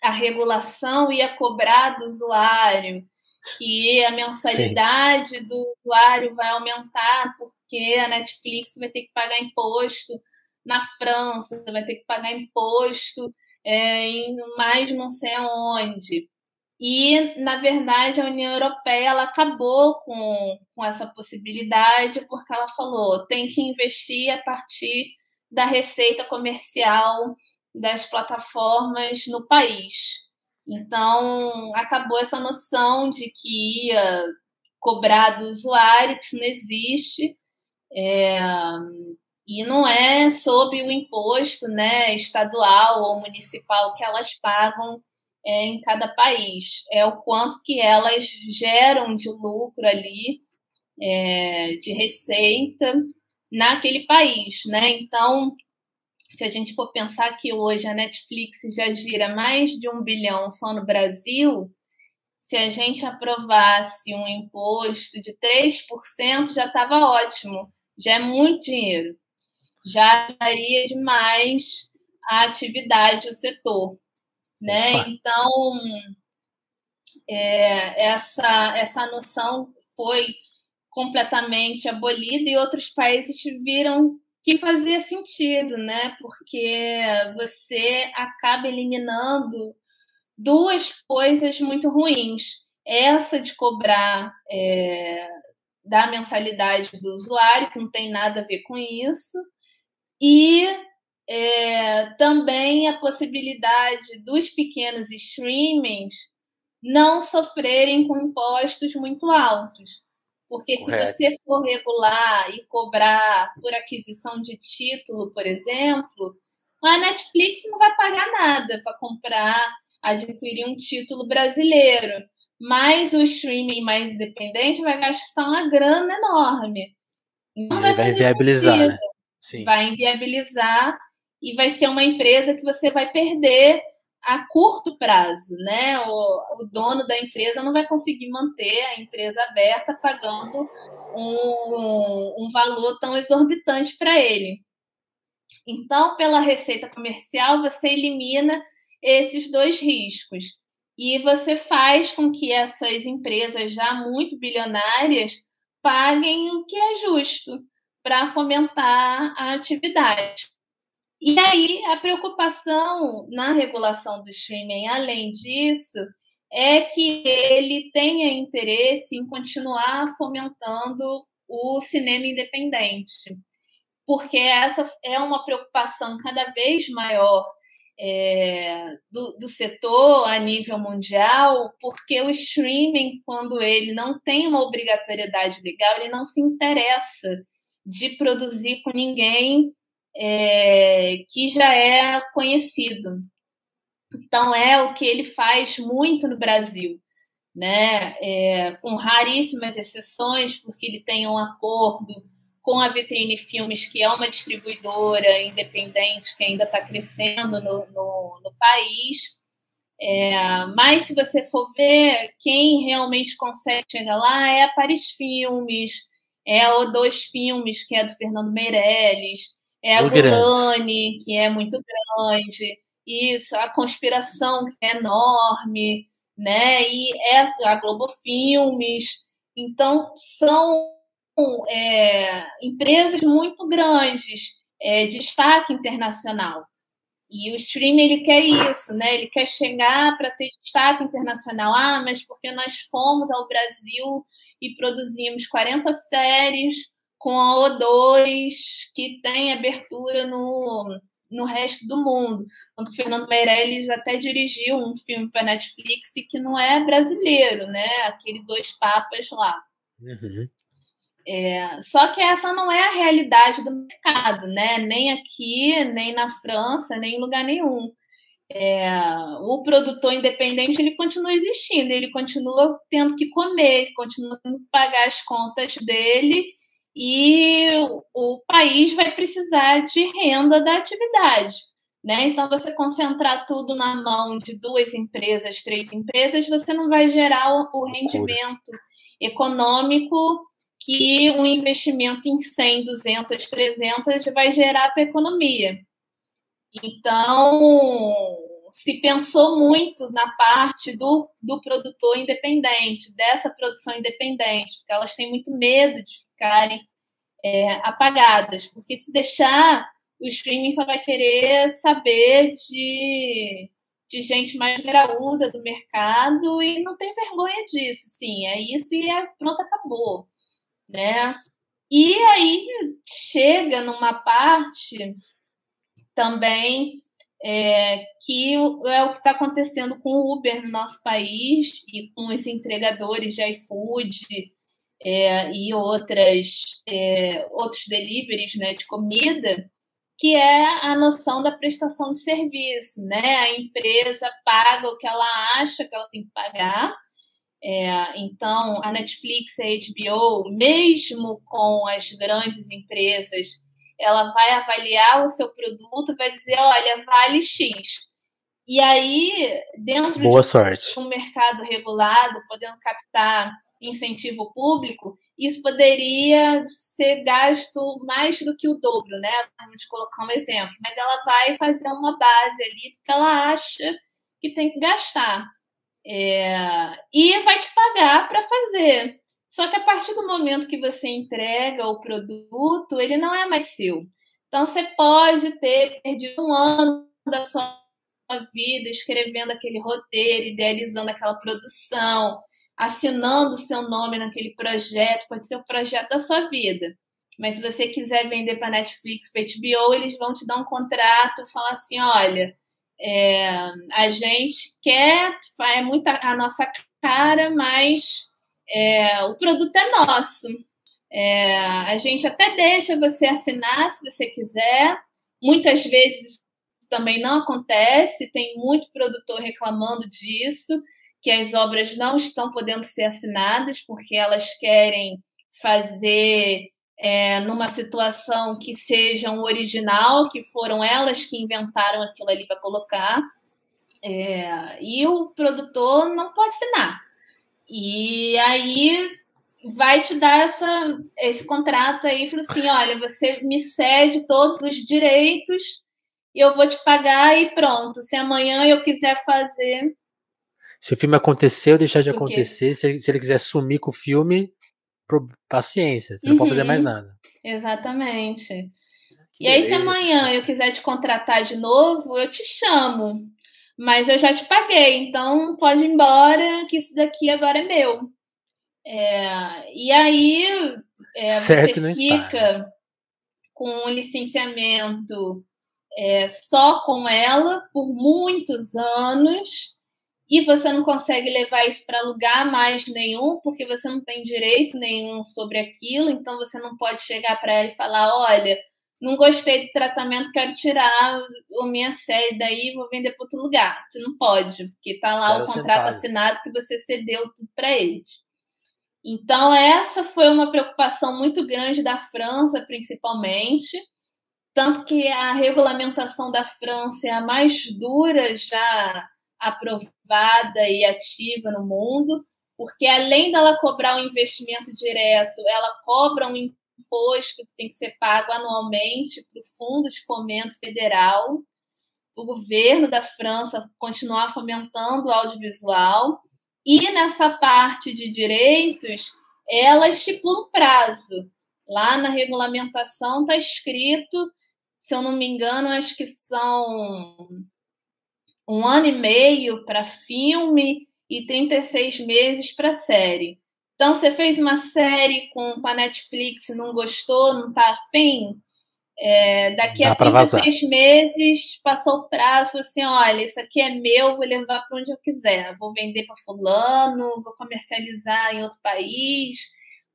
a regulação ia cobrar do usuário, que a mensalidade Sim. do usuário vai aumentar porque a Netflix vai ter que pagar imposto na França, vai ter que pagar imposto é, em mais não sei aonde. E, na verdade, a União Europeia ela acabou com, com essa possibilidade porque ela falou tem que investir a partir da receita comercial das plataformas no país. Então, acabou essa noção de que ia cobrar do usuário, que isso não existe, é, e não é sob o imposto né, estadual ou municipal que elas pagam é, em cada país, é o quanto que elas geram de lucro ali, é, de receita naquele país. Né? Então, se a gente for pensar que hoje a Netflix já gira mais de um bilhão só no Brasil, se a gente aprovasse um imposto de 3%, já estava ótimo já é muito dinheiro. Já daria demais a atividade, o setor. Né? Então, é, essa, essa noção foi completamente abolida e outros países viram que fazia sentido, né? Porque você acaba eliminando duas coisas muito ruins. Essa de cobrar é, da mensalidade do usuário, que não tem nada a ver com isso, e é, também a possibilidade dos pequenos streamings não sofrerem com impostos muito altos. Porque Correto. se você for regular e cobrar por aquisição de título, por exemplo, a Netflix não vai pagar nada para comprar, adquirir um título brasileiro mas o streaming mais independente vai gastar uma grana enorme. Não vai, vai inviabilizar, né? Sim. Vai inviabilizar e vai ser uma empresa que você vai perder a curto prazo, né? O, o dono da empresa não vai conseguir manter a empresa aberta pagando um, um valor tão exorbitante para ele. Então, pela receita comercial, você elimina esses dois riscos e você faz com que essas empresas já muito bilionárias paguem o que é justo para fomentar a atividade. E aí, a preocupação na regulação do streaming, além disso, é que ele tenha interesse em continuar fomentando o cinema independente, porque essa é uma preocupação cada vez maior é, do, do, setor a nível mundial, porque o streaming, quando ele não tem uma obrigatoriedade legal, ele não se interessa de produzir com ninguém é, que já é conhecido. Então, é o que ele faz muito no Brasil. Né, é, com raríssimas exceções, porque ele tem um acordo com a Vitrine Filmes, que é uma distribuidora independente que ainda está crescendo no, no, no país. É, mas se você for ver, quem realmente consegue chegar lá é a Paris Filmes, é o Dois Filmes, que é do Fernando Meirelles, é a Golani, que é muito grande, isso, a Conspiração, que é enorme, né? E é a Globo Filmes. Então, são é, empresas muito grandes, é, destaque internacional. E o streaming ele quer isso, né? Ele quer chegar para ter destaque internacional. Ah, mas porque nós fomos ao Brasil e produzimos 40 séries com a O2 que tem abertura no, no resto do mundo. Tanto o Fernando Meirelles até dirigiu um filme para Netflix que não é brasileiro, né? Aquele Dois Papas lá. Uhum. É, só que essa não é a realidade do mercado, né? Nem aqui, nem na França, nem em lugar nenhum. É, o produtor independente ele continua existindo, ele continua tendo que comer, continua tendo que pagar as contas dele e o país vai precisar de renda da atividade. Né? Então, você concentrar tudo na mão de duas empresas, três empresas, você não vai gerar o rendimento econômico que um investimento em 100, 200, 300 vai gerar para a economia. Então, se pensou muito na parte do, do produtor independente, dessa produção independente, porque elas têm muito medo de ficarem é, apagadas, porque se deixar, o streaming só vai querer saber de, de gente mais graúda do mercado e não tem vergonha disso, sim, é isso e é, pronto, acabou, né? E aí chega numa parte também é, que é o que está acontecendo com o Uber no nosso país e com os entregadores de iFood é, e outras, é, outros deliveries né, de comida, que é a noção da prestação de serviço. Né? A empresa paga o que ela acha que ela tem que pagar. É, então, a Netflix, a HBO, mesmo com as grandes empresas ela vai avaliar o seu produto, vai dizer, olha, vale X. E aí, dentro Boa de sorte. um mercado regulado, podendo captar incentivo público, isso poderia ser gasto mais do que o dobro, né? Vamos colocar um exemplo. Mas ela vai fazer uma base ali que ela acha que tem que gastar. É... e vai te pagar para fazer. Só que a partir do momento que você entrega o produto, ele não é mais seu. Então você pode ter perdido um ano da sua vida escrevendo aquele roteiro, idealizando aquela produção, assinando seu nome naquele projeto, pode ser o projeto da sua vida. Mas se você quiser vender para Netflix, para HBO, eles vão te dar um contrato, falar assim, olha, é, a gente quer, é muito a nossa cara, mas é, o produto é nosso. É, a gente até deixa você assinar se você quiser. Muitas vezes também não acontece, tem muito produtor reclamando disso, que as obras não estão podendo ser assinadas porque elas querem fazer é, numa situação que seja um original, que foram elas que inventaram aquilo ali para colocar. É, e o produtor não pode assinar. E aí vai te dar essa, esse contrato aí, fala assim, olha, você me cede todos os direitos e eu vou te pagar e pronto. Se amanhã eu quiser fazer... Se o filme aconteceu, deixar de acontecer, se ele, se ele quiser sumir com o filme, paciência, você não pode fazer mais uhum. nada. Exatamente. Que e aí, se amanhã eu quiser te contratar de novo, eu te chamo. Mas eu já te paguei, então pode ir embora, que isso daqui agora é meu. É, e aí é, certo você fica com um licenciamento é, só com ela por muitos anos e você não consegue levar isso para lugar mais nenhum porque você não tem direito nenhum sobre aquilo, então você não pode chegar para ela e falar, olha, não gostei do tratamento, quero tirar a minha série daí e vou vender para outro lugar. Tu não pode, porque tá lá o contrato assinado que você cedeu tudo para eles. Então, essa foi uma preocupação muito grande da França, principalmente. Tanto que a regulamentação da França é a mais dura já aprovada e ativa no mundo, porque além dela cobrar um investimento direto, ela cobra um imposto que tem que ser pago anualmente para o Fundo de Fomento Federal, o governo da França continuar fomentando o audiovisual. E nessa parte de direitos, ela estipula um prazo. Lá na regulamentação está escrito, se eu não me engano, acho que são um ano e meio para filme e 36 meses para série. Então, você fez uma série com, a Netflix, não gostou, não está afim? É, daqui Dá a 36 meses passou o prazo, assim, olha, isso aqui é meu, vou levar para onde eu quiser. Vou vender para fulano, vou comercializar em outro país,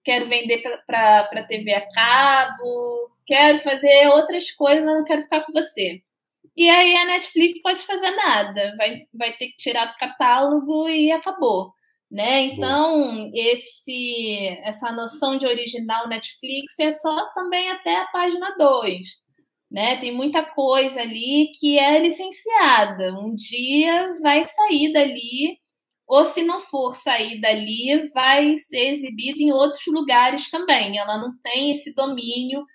quero vender para TV a cabo, quero fazer outras coisas, mas não quero ficar com você. E aí a Netflix pode fazer nada, vai, vai ter que tirar do catálogo e acabou. Né? Então, esse essa noção de original Netflix é só também até a página 2. Né? Tem muita coisa ali que é licenciada. Um dia vai sair dali, ou se não for sair dali, vai ser exibido em outros lugares também. Ela não tem esse domínio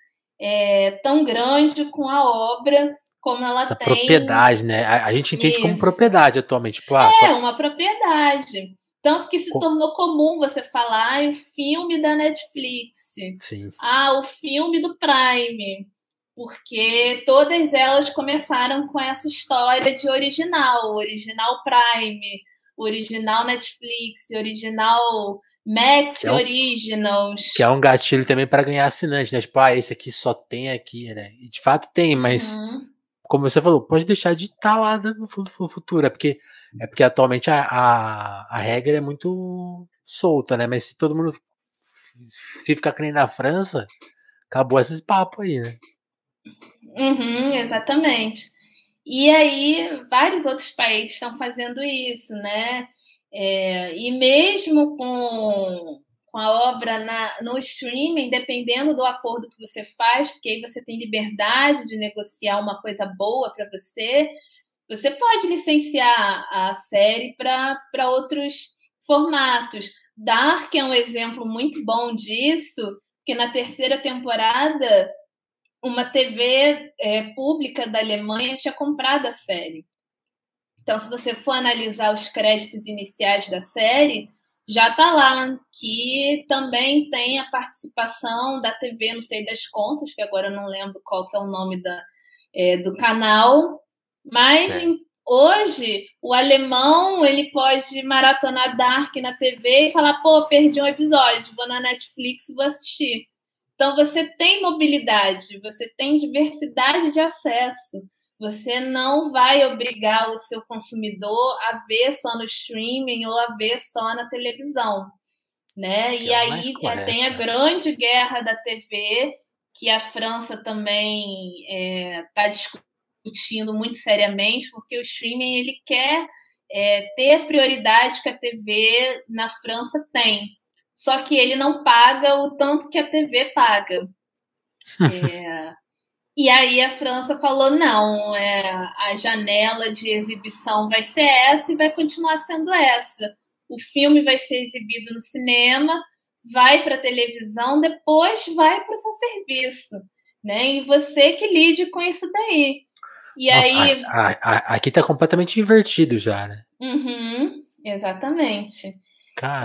é, tão grande com a obra como ela Essa tem. propriedade, né? A, a gente entende Isso. como propriedade atualmente. Tipo, ah, é, só... uma propriedade. Tanto que se tornou comum você falar o filme da Netflix. Sim. Ah, o filme do Prime. Porque todas elas começaram com essa história de original, original Prime, original Netflix, original Max que é um, Originals. Que é um gatilho também para ganhar assinante, né? Tipo, ah, esse aqui só tem aqui, né? E de fato tem, mas uhum como você falou, pode deixar de estar tá lá no futuro. É porque, é porque atualmente a, a, a, regra é muito solta, né? Mas se todo mundo se ficar nem na França, acabou esses papos aí, né? Uhum, exatamente. E aí, vários outros países estão fazendo isso, né? É, e mesmo com com a obra na, no streaming, dependendo do acordo que você faz, porque aí você tem liberdade de negociar uma coisa boa para você, você pode licenciar a série para outros formatos. Dark é um exemplo muito bom disso, porque na terceira temporada uma TV é, pública da Alemanha tinha comprado a série. Então, se você for analisar os créditos iniciais da série, já está lá, que também tem a participação da TV Não Sei das Contas, que agora eu não lembro qual que é o nome da, é, do canal, mas em, hoje o alemão ele pode maratonar Dark na TV e falar, pô, perdi um episódio, vou na Netflix e vou assistir. Então você tem mobilidade, você tem diversidade de acesso. Você não vai obrigar o seu consumidor a ver só no streaming ou a ver só na televisão, né? Que e é aí correto, tem a né? grande guerra da TV que a França também está é, discutindo muito seriamente, porque o streaming ele quer é, ter prioridade que a TV na França tem. Só que ele não paga o tanto que a TV paga. É, e aí a França falou: não, é, a janela de exibição vai ser essa e vai continuar sendo essa. O filme vai ser exibido no cinema, vai para a televisão, depois vai para o seu serviço. Né? E você que lide com isso daí. E Nossa, aí. A, a, aqui está completamente invertido já, né? Uhum, exatamente.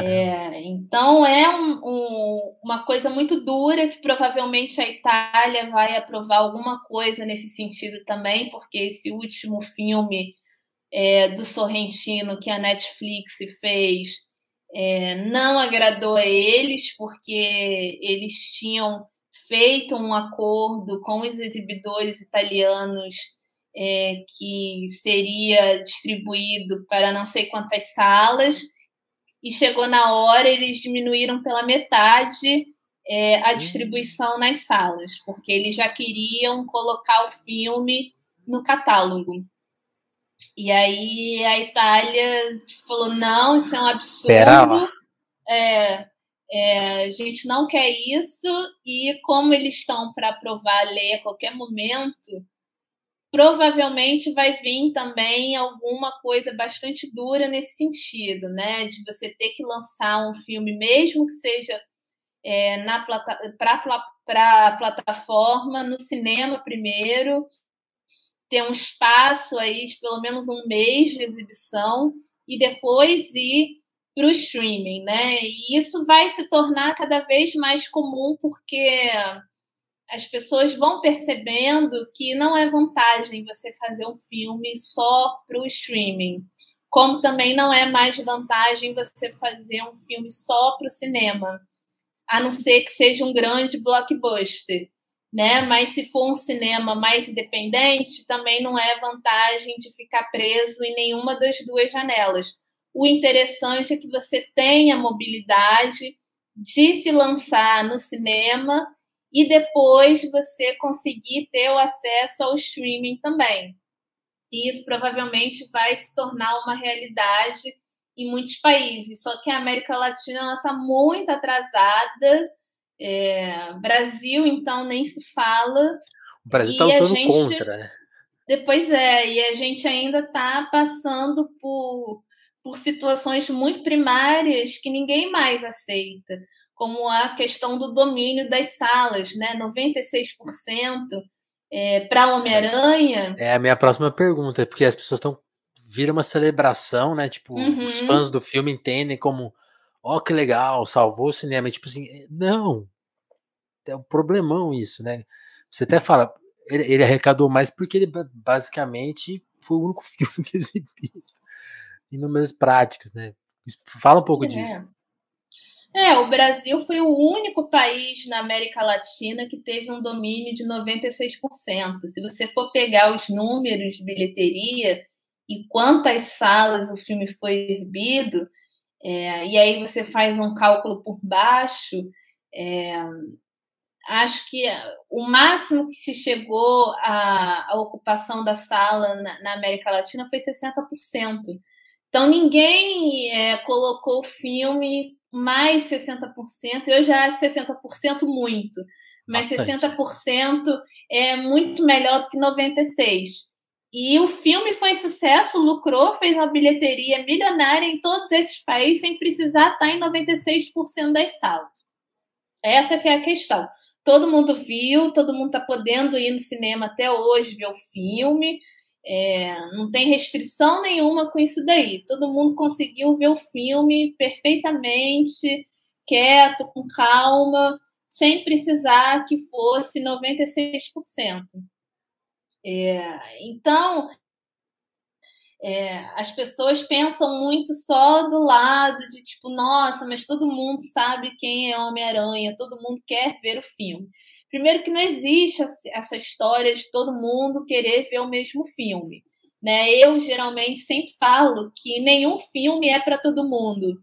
É, então é um, um, uma coisa muito dura que provavelmente a Itália vai aprovar alguma coisa nesse sentido também, porque esse último filme é, do Sorrentino que a Netflix fez é, não agradou a eles, porque eles tinham feito um acordo com os exibidores italianos é, que seria distribuído para não sei quantas salas e chegou na hora, eles diminuíram pela metade é, a hum. distribuição nas salas, porque eles já queriam colocar o filme no catálogo. E aí a Itália falou: não, isso é um absurdo. É, é, a gente não quer isso, e como eles estão para aprovar a lei a qualquer momento, provavelmente vai vir também alguma coisa bastante dura nesse sentido, né? De você ter que lançar um filme, mesmo que seja é, na para a plataforma, no cinema primeiro, ter um espaço aí de pelo menos um mês de exibição e depois ir para o streaming, né? E isso vai se tornar cada vez mais comum porque as pessoas vão percebendo que não é vantagem você fazer um filme só para o streaming, como também não é mais vantagem você fazer um filme só para o cinema, a não ser que seja um grande blockbuster. né? Mas se for um cinema mais independente, também não é vantagem de ficar preso em nenhuma das duas janelas. O interessante é que você tenha mobilidade de se lançar no cinema e depois você conseguir ter o acesso ao streaming também. E isso provavelmente vai se tornar uma realidade em muitos países. Só que a América Latina está muito atrasada é, Brasil, então, nem se fala. O Brasil está lutando gente, contra, né? Depois é, e a gente ainda está passando por, por situações muito primárias que ninguém mais aceita, como a questão do domínio das salas, né? 96% é, para Homem-Aranha. É a minha próxima pergunta, porque as pessoas estão. Vira uma celebração, né? Tipo, uhum. os fãs do filme entendem como ó, oh, que legal, salvou o cinema. E, tipo assim, é, não. É um problemão isso, né? Você até fala, ele, ele arrecadou mais porque ele basicamente foi o único filme que exibiu em números práticos, né? Fala um pouco é. disso. É, o Brasil foi o único país na América Latina que teve um domínio de 96%. Se você for pegar os números de bilheteria e quantas salas o filme foi exibido, é, e aí você faz um cálculo por baixo, é, acho que o máximo que se chegou à, ocupação da sala na, na, América Latina foi 60%. Então ninguém é, colocou o filme mais 60%, eu já acho 60% muito, mas Bastante. 60% é muito melhor do que 96%. E o filme foi sucesso, lucrou, fez uma bilheteria milionária em todos esses países sem precisar estar em 96% das salas. Essa que é a questão. Todo mundo viu, todo mundo está podendo ir no cinema até hoje ver o filme. É, não tem restrição nenhuma com isso daí. Todo mundo conseguiu ver o filme perfeitamente, quieto, com calma, sem precisar que fosse 96%. É, então, é, as pessoas pensam muito só do lado de tipo, nossa, mas todo mundo sabe quem é Homem-Aranha, todo mundo quer ver o filme. Primeiro que não existe essa história de todo mundo querer ver o mesmo filme. Né? Eu geralmente sempre falo que nenhum filme é para todo mundo,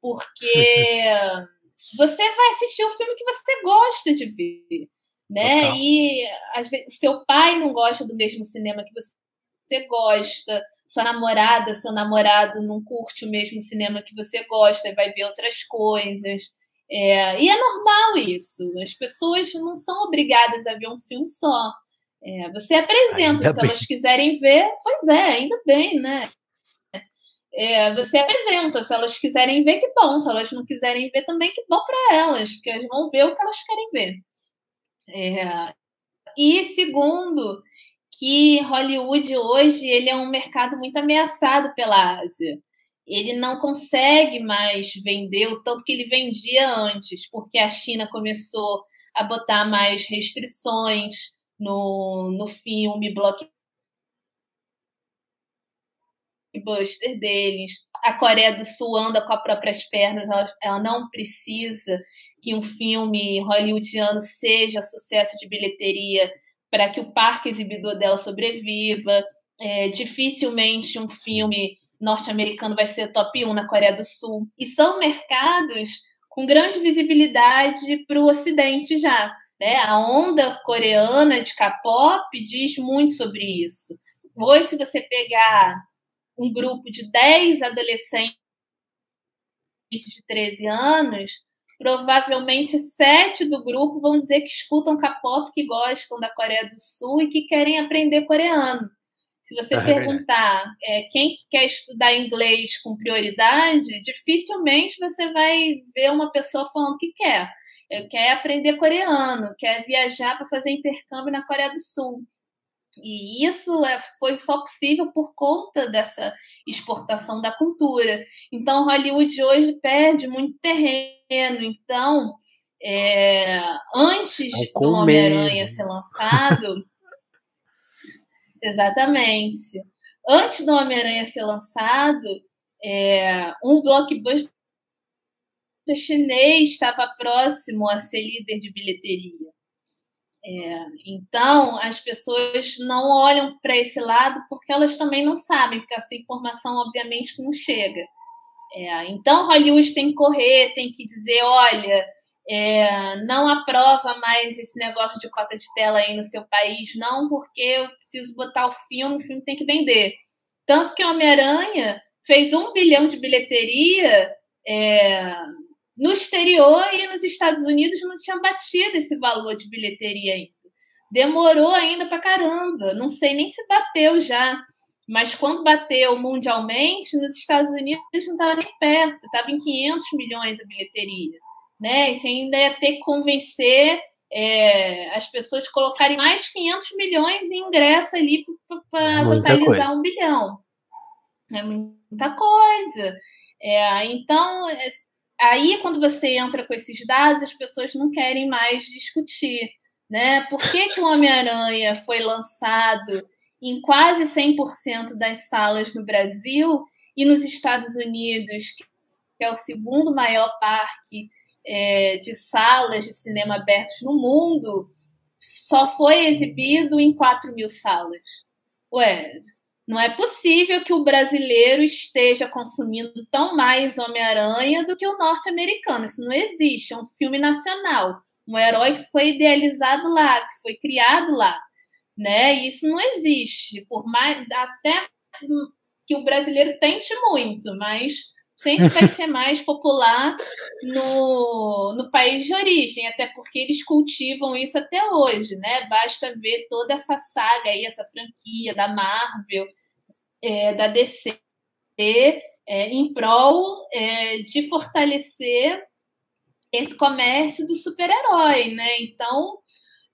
porque você vai assistir o filme que você gosta de ver né? Total. E às vezes seu pai não gosta do mesmo cinema que você gosta, sua namorada, seu namorado não curte o mesmo cinema que você gosta e vai ver outras coisas. É, e é normal isso. As pessoas não são obrigadas a ver um filme só. É, você apresenta, ainda se bem. elas quiserem ver, pois é, ainda bem, né? É, você apresenta, se elas quiserem ver, que bom. Se elas não quiserem ver, também que bom para elas, porque elas vão ver o que elas querem ver. É, e segundo, que Hollywood hoje ele é um mercado muito ameaçado pela Ásia. Ele não consegue mais vender o tanto que ele vendia antes, porque a China começou a botar mais restrições no, no filme blockbuster deles. A Coreia do Sul anda com as próprias pernas, ela, ela não precisa que um filme hollywoodiano seja sucesso de bilheteria para que o parque exibidor dela sobreviva. É, dificilmente um filme norte-americano vai ser top 1 na Coreia do Sul. E são mercados com grande visibilidade para o Ocidente já. Né? A onda coreana de K-pop diz muito sobre isso. Hoje, se você pegar um grupo de 10 adolescentes de 13 anos, provavelmente sete do grupo vão dizer que escutam K-pop, que gostam da Coreia do Sul e que querem aprender coreano. Se você é perguntar é, quem quer estudar inglês com prioridade, dificilmente você vai ver uma pessoa falando que quer. Quer aprender coreano, quer viajar para fazer intercâmbio na Coreia do Sul. E isso é, foi só possível por conta dessa exportação da cultura. Então, Hollywood hoje perde muito terreno. Então, é, antes do Homem-Aranha ser lançado. Exatamente. Antes do Homem-Aranha ser lançado, é, um blockbuster chinês estava próximo a ser líder de bilheteria. É, então, as pessoas não olham para esse lado porque elas também não sabem, porque essa informação, obviamente, não chega. É, então, Hollywood tem que correr, tem que dizer: olha, é, não aprova mais esse negócio de cota de tela aí no seu país, não, porque eu preciso botar o filme, o filme tem que vender. Tanto que Homem-Aranha fez um bilhão de bilheteria é, no exterior e nos Estados Unidos não tinha batido esse valor de bilheteria ainda. Demorou ainda pra caramba. Não sei nem se bateu já. Mas quando bateu mundialmente, nos Estados Unidos não estava nem perto. Estava em 500 milhões a bilheteria. Né? E você ainda ia ter que convencer é, as pessoas colocarem mais 500 milhões em ingresso ali para totalizar coisa. um bilhão. É muita coisa. É, então, aí quando você entra com esses dados, as pessoas não querem mais discutir. Né? Por que, que o Homem-Aranha foi lançado em quase 100% das salas no Brasil e nos Estados Unidos, que é o segundo maior parque é, de salas de cinema abertos no mundo, só foi exibido em 4 mil salas? Ué, não é possível que o brasileiro esteja consumindo tão mais Homem-Aranha do que o norte-americano. Isso não existe. É um filme nacional. Um herói que foi idealizado lá, que foi criado lá. Né? Isso não existe. Por mais até que o brasileiro tente muito, mas sempre vai ser mais popular no, no país de origem, até porque eles cultivam isso até hoje, né? Basta ver toda essa saga aí, essa franquia da Marvel, é, da DC, é, em prol é, de fortalecer esse comércio do super-herói, né? Então,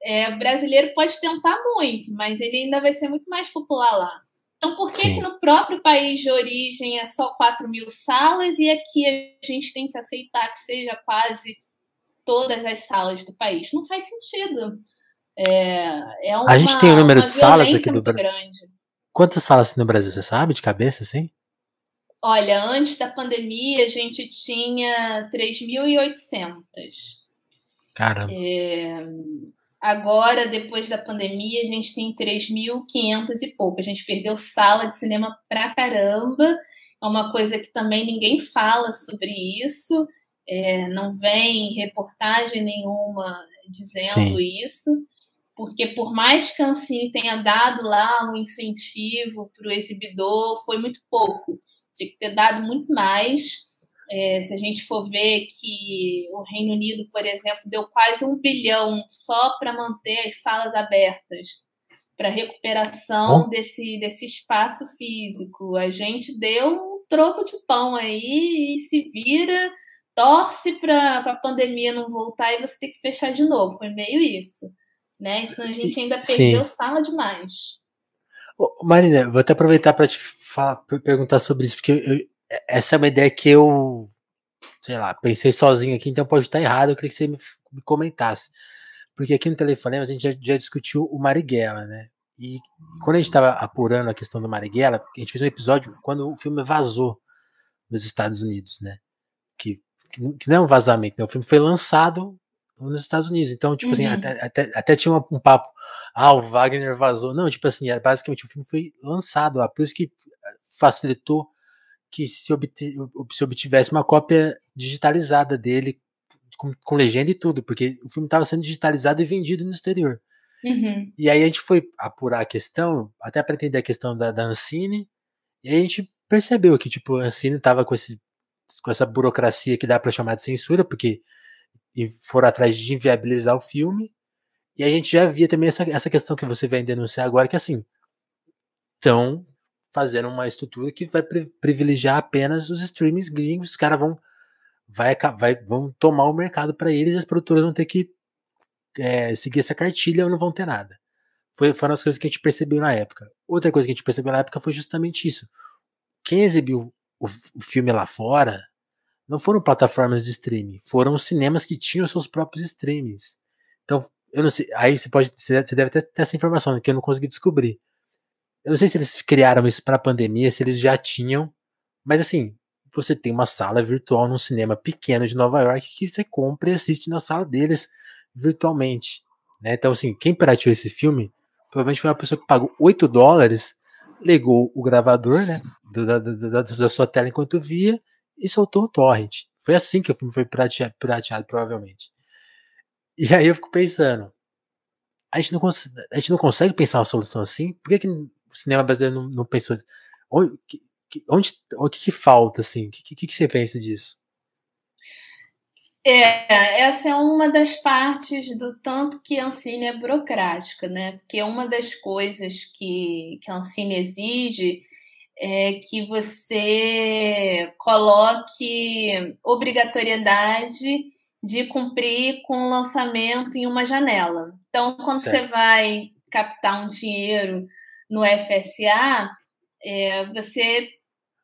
é, o brasileiro pode tentar muito, mas ele ainda vai ser muito mais popular lá. Então, por que, que no próprio país de origem é só 4 mil salas e aqui a gente tem que aceitar que seja quase todas as salas do país? Não faz sentido. É, é uma, a gente tem o número de salas aqui do Brasil. Quantas salas tem no Brasil, você sabe, de cabeça, assim? Olha, antes da pandemia a gente tinha 3.800. Caramba. É, Agora, depois da pandemia, a gente tem 3.500 e pouco. A gente perdeu sala de cinema pra caramba. É uma coisa que também ninguém fala sobre isso. É, não vem reportagem nenhuma dizendo Sim. isso. Porque por mais que a Ancine tenha dado lá um incentivo para o exibidor, foi muito pouco. Tinha que ter dado muito mais. É, se a gente for ver que o Reino Unido, por exemplo, deu quase um bilhão só para manter as salas abertas, para recuperação desse, desse espaço físico. A gente deu um troco de pão aí e se vira, torce para a pandemia não voltar e você ter que fechar de novo. Foi meio isso. Né? Então a gente ainda perdeu Sim. sala demais. Marina, vou até aproveitar para te falar, perguntar sobre isso, porque eu, essa é uma ideia que eu, sei lá, pensei sozinho aqui, então pode estar errado, eu queria que você me, me comentasse. Porque aqui no telefone a gente já, já discutiu o Marighella, né? E quando a gente estava apurando a questão do Marighella, a gente fez um episódio quando o filme vazou nos Estados Unidos, né? Que, que, não é um vazamento, né? O filme foi lançado nos Estados Unidos. Então, tipo assim, uhum. assim, até, até, até tinha um, um, papo, ah, o Wagner vazou. Não, tipo assim, é, basicamente o filme foi lançado lá, por isso que facilitou que se, se obtivesse uma cópia digitalizada dele, com, com, legenda e tudo, porque o filme estava sendo digitalizado e vendido no exterior. Uhum. E aí a gente foi apurar a questão, até para entender a questão da, da Ancine, e a gente percebeu que tipo, a Ancine estava com, esse, com essa burocracia que dá para chamar de censura, porque foram atrás de inviabilizar o filme, e a gente já via também essa, essa questão que você vem denunciar agora, que assim, estão fazendo uma estrutura que vai privilegiar apenas os streamings gringos, os caras vão, vai, vai, vão tomar o mercado para eles as produtoras vão ter que é, seguir essa cartilha ou não vão ter nada. Foi, foram as coisas que a gente percebeu na época. Outra coisa que a gente percebeu na época foi justamente isso. Quem exibiu o, o filme lá fora não foram plataformas de streaming, foram cinemas que tinham seus próprios streamings. Então, eu não sei, aí você pode, você deve ter, ter essa informação que eu não consegui descobrir. Eu não sei se eles criaram isso para a pandemia, se eles já tinham, mas assim, você tem uma sala virtual num cinema pequeno de Nova York que você compra e assiste na sala deles virtualmente. Né? Então, assim, quem pirateou esse filme provavelmente foi uma pessoa que pagou 8 dólares, ligou o gravador né, da, da, da, da sua tela enquanto via e soltou o torrent. Foi assim que o filme foi pirateado, pirateado provavelmente. E aí eu fico pensando, a gente não, a gente não consegue pensar uma solução assim? Por que, que cinema brasileiro não, não pensou? Onde, onde, o que, que falta, assim? O que, que, que você pensa disso? É, essa é uma das partes do tanto que a Ancine é burocrática, né? Porque uma das coisas que, que a Ancine exige é que você coloque obrigatoriedade de cumprir com o lançamento em uma janela. Então, quando certo. você vai captar um dinheiro no FSA, é, você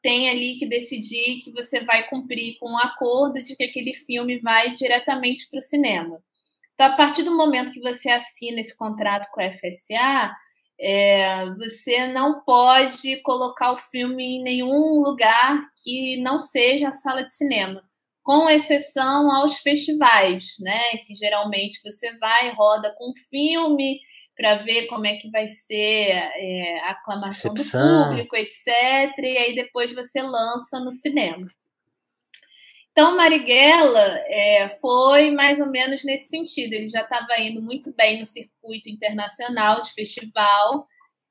tem ali que decidir que você vai cumprir com o um acordo de que aquele filme vai diretamente para o cinema. Então, a partir do momento que você assina esse contrato com a FSA, é, você não pode colocar o filme em nenhum lugar que não seja a sala de cinema, com exceção aos festivais, né? Que geralmente você vai, roda com filme, para ver como é que vai ser é, a aclamação Recepção. do público, etc. E aí depois você lança no cinema. Então, Marighella é, foi mais ou menos nesse sentido. Ele já estava indo muito bem no circuito internacional de festival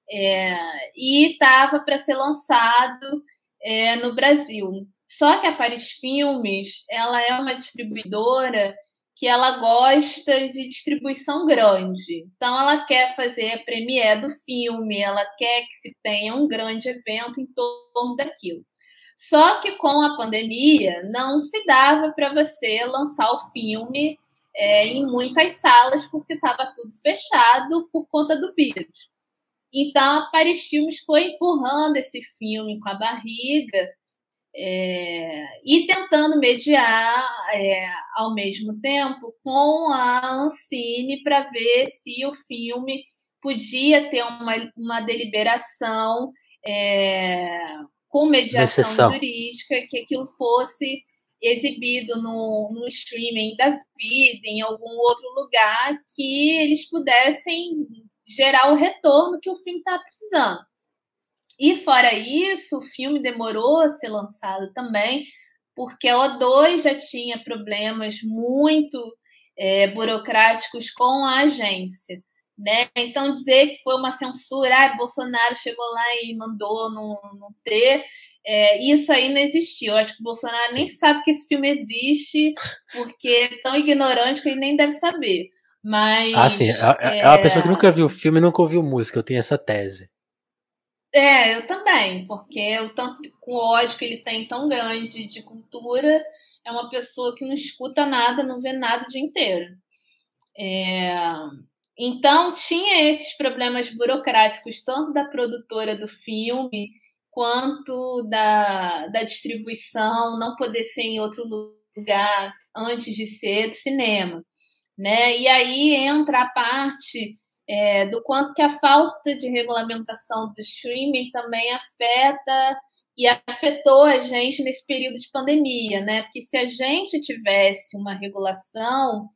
é, e estava para ser lançado é, no Brasil. Só que a Paris Filmes ela é uma distribuidora que ela gosta de distribuição grande. Então, ela quer fazer a premiere do filme, ela quer que se tenha um grande evento em torno daquilo. Só que com a pandemia, não se dava para você lançar o filme é, em muitas salas, porque estava tudo fechado por conta do vírus. Então, a Paris Filmes foi empurrando esse filme com a barriga é, e tentando mediar é, ao mesmo tempo com a Ancine para ver se o filme podia ter uma, uma deliberação é, com mediação Exceção. jurídica, que aquilo fosse exibido no, no streaming da vida, em algum outro lugar, que eles pudessem gerar o retorno que o filme está precisando. E fora isso, o filme demorou a ser lançado também, porque a O2 já tinha problemas muito é, burocráticos com a agência. Né? Então, dizer que foi uma censura, ah, Bolsonaro chegou lá e mandou não, não ter, é, isso aí não existiu. Eu acho que o Bolsonaro nem sabe que esse filme existe, porque é tão ignorante que ele nem deve saber. Mas. Ah, sim. É, é uma pessoa que nunca viu o filme e nunca ouviu música, eu tenho essa tese. É, eu também, porque o tanto com ódio que ele tem tão grande de cultura, é uma pessoa que não escuta nada, não vê nada o dia inteiro. É, então, tinha esses problemas burocráticos, tanto da produtora do filme, quanto da, da distribuição, não poder ser em outro lugar antes de ser do cinema. Né? E aí entra a parte é, do quanto que a falta de regulamentação do streaming também afeta e afetou a gente nesse período de pandemia, né? Porque se a gente tivesse uma regulação,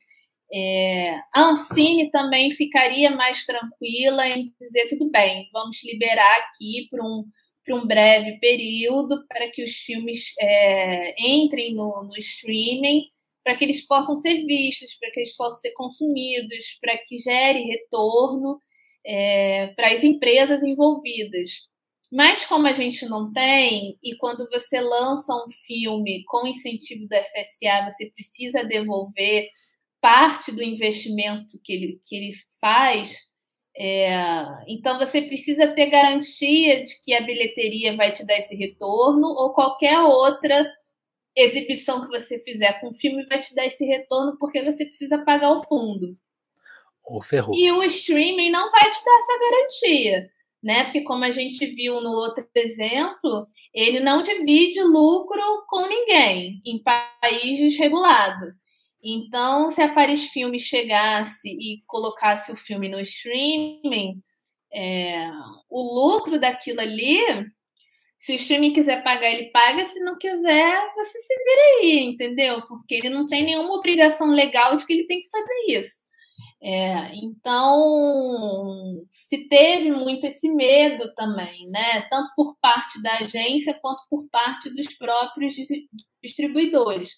é, a Ancine também ficaria mais tranquila em dizer tudo bem, vamos liberar aqui para um, um breve período para que os filmes é, entrem no, no streaming para que eles possam ser vistos, para que eles possam ser consumidos, para que gere retorno é, para as empresas envolvidas. Mas como a gente não tem, e quando você lança um filme com incentivo do FSA, você precisa devolver parte do investimento que ele, que ele faz, é, então você precisa ter garantia de que a bilheteria vai te dar esse retorno ou qualquer outra exibição que você fizer com o filme vai te dar esse retorno porque você precisa pagar o fundo. O ferrou. E o streaming não vai te dar essa garantia, né? Porque como a gente viu no outro exemplo, ele não divide lucro com ninguém em países regulados. Então, se a Paris Filme chegasse e colocasse o filme no streaming, é, o lucro daquilo ali se o streaming quiser pagar, ele paga. Se não quiser, você se vira aí, entendeu? Porque ele não tem nenhuma obrigação legal de que ele tem que fazer isso. É, então, se teve muito esse medo também, né? Tanto por parte da agência quanto por parte dos próprios distribuidores.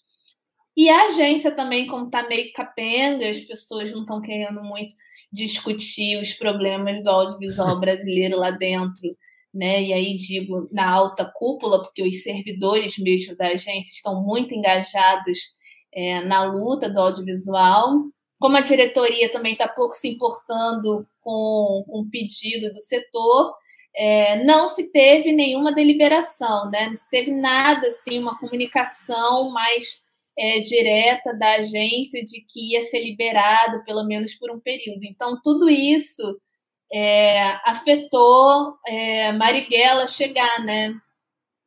E a agência também, como está meio capenga, as pessoas não estão querendo muito discutir os problemas do audiovisual brasileiro lá dentro, né? E aí digo na alta cúpula, porque os servidores mesmo da agência estão muito engajados é, na luta do audiovisual. Como a diretoria também está pouco se importando com, o pedido do setor, é, não se teve nenhuma deliberação, né? não se teve nada assim, uma comunicação mais é, direta da agência de que ia ser liberado, pelo menos por um período. Então, tudo isso é, afetou é, Marighella chegar né,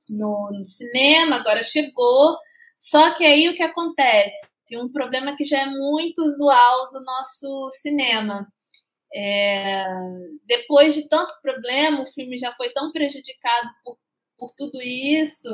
no, no cinema, agora chegou. Só que aí o que acontece? Um problema que já é muito usual do nosso cinema. É, depois de tanto problema, o filme já foi tão prejudicado por, por tudo isso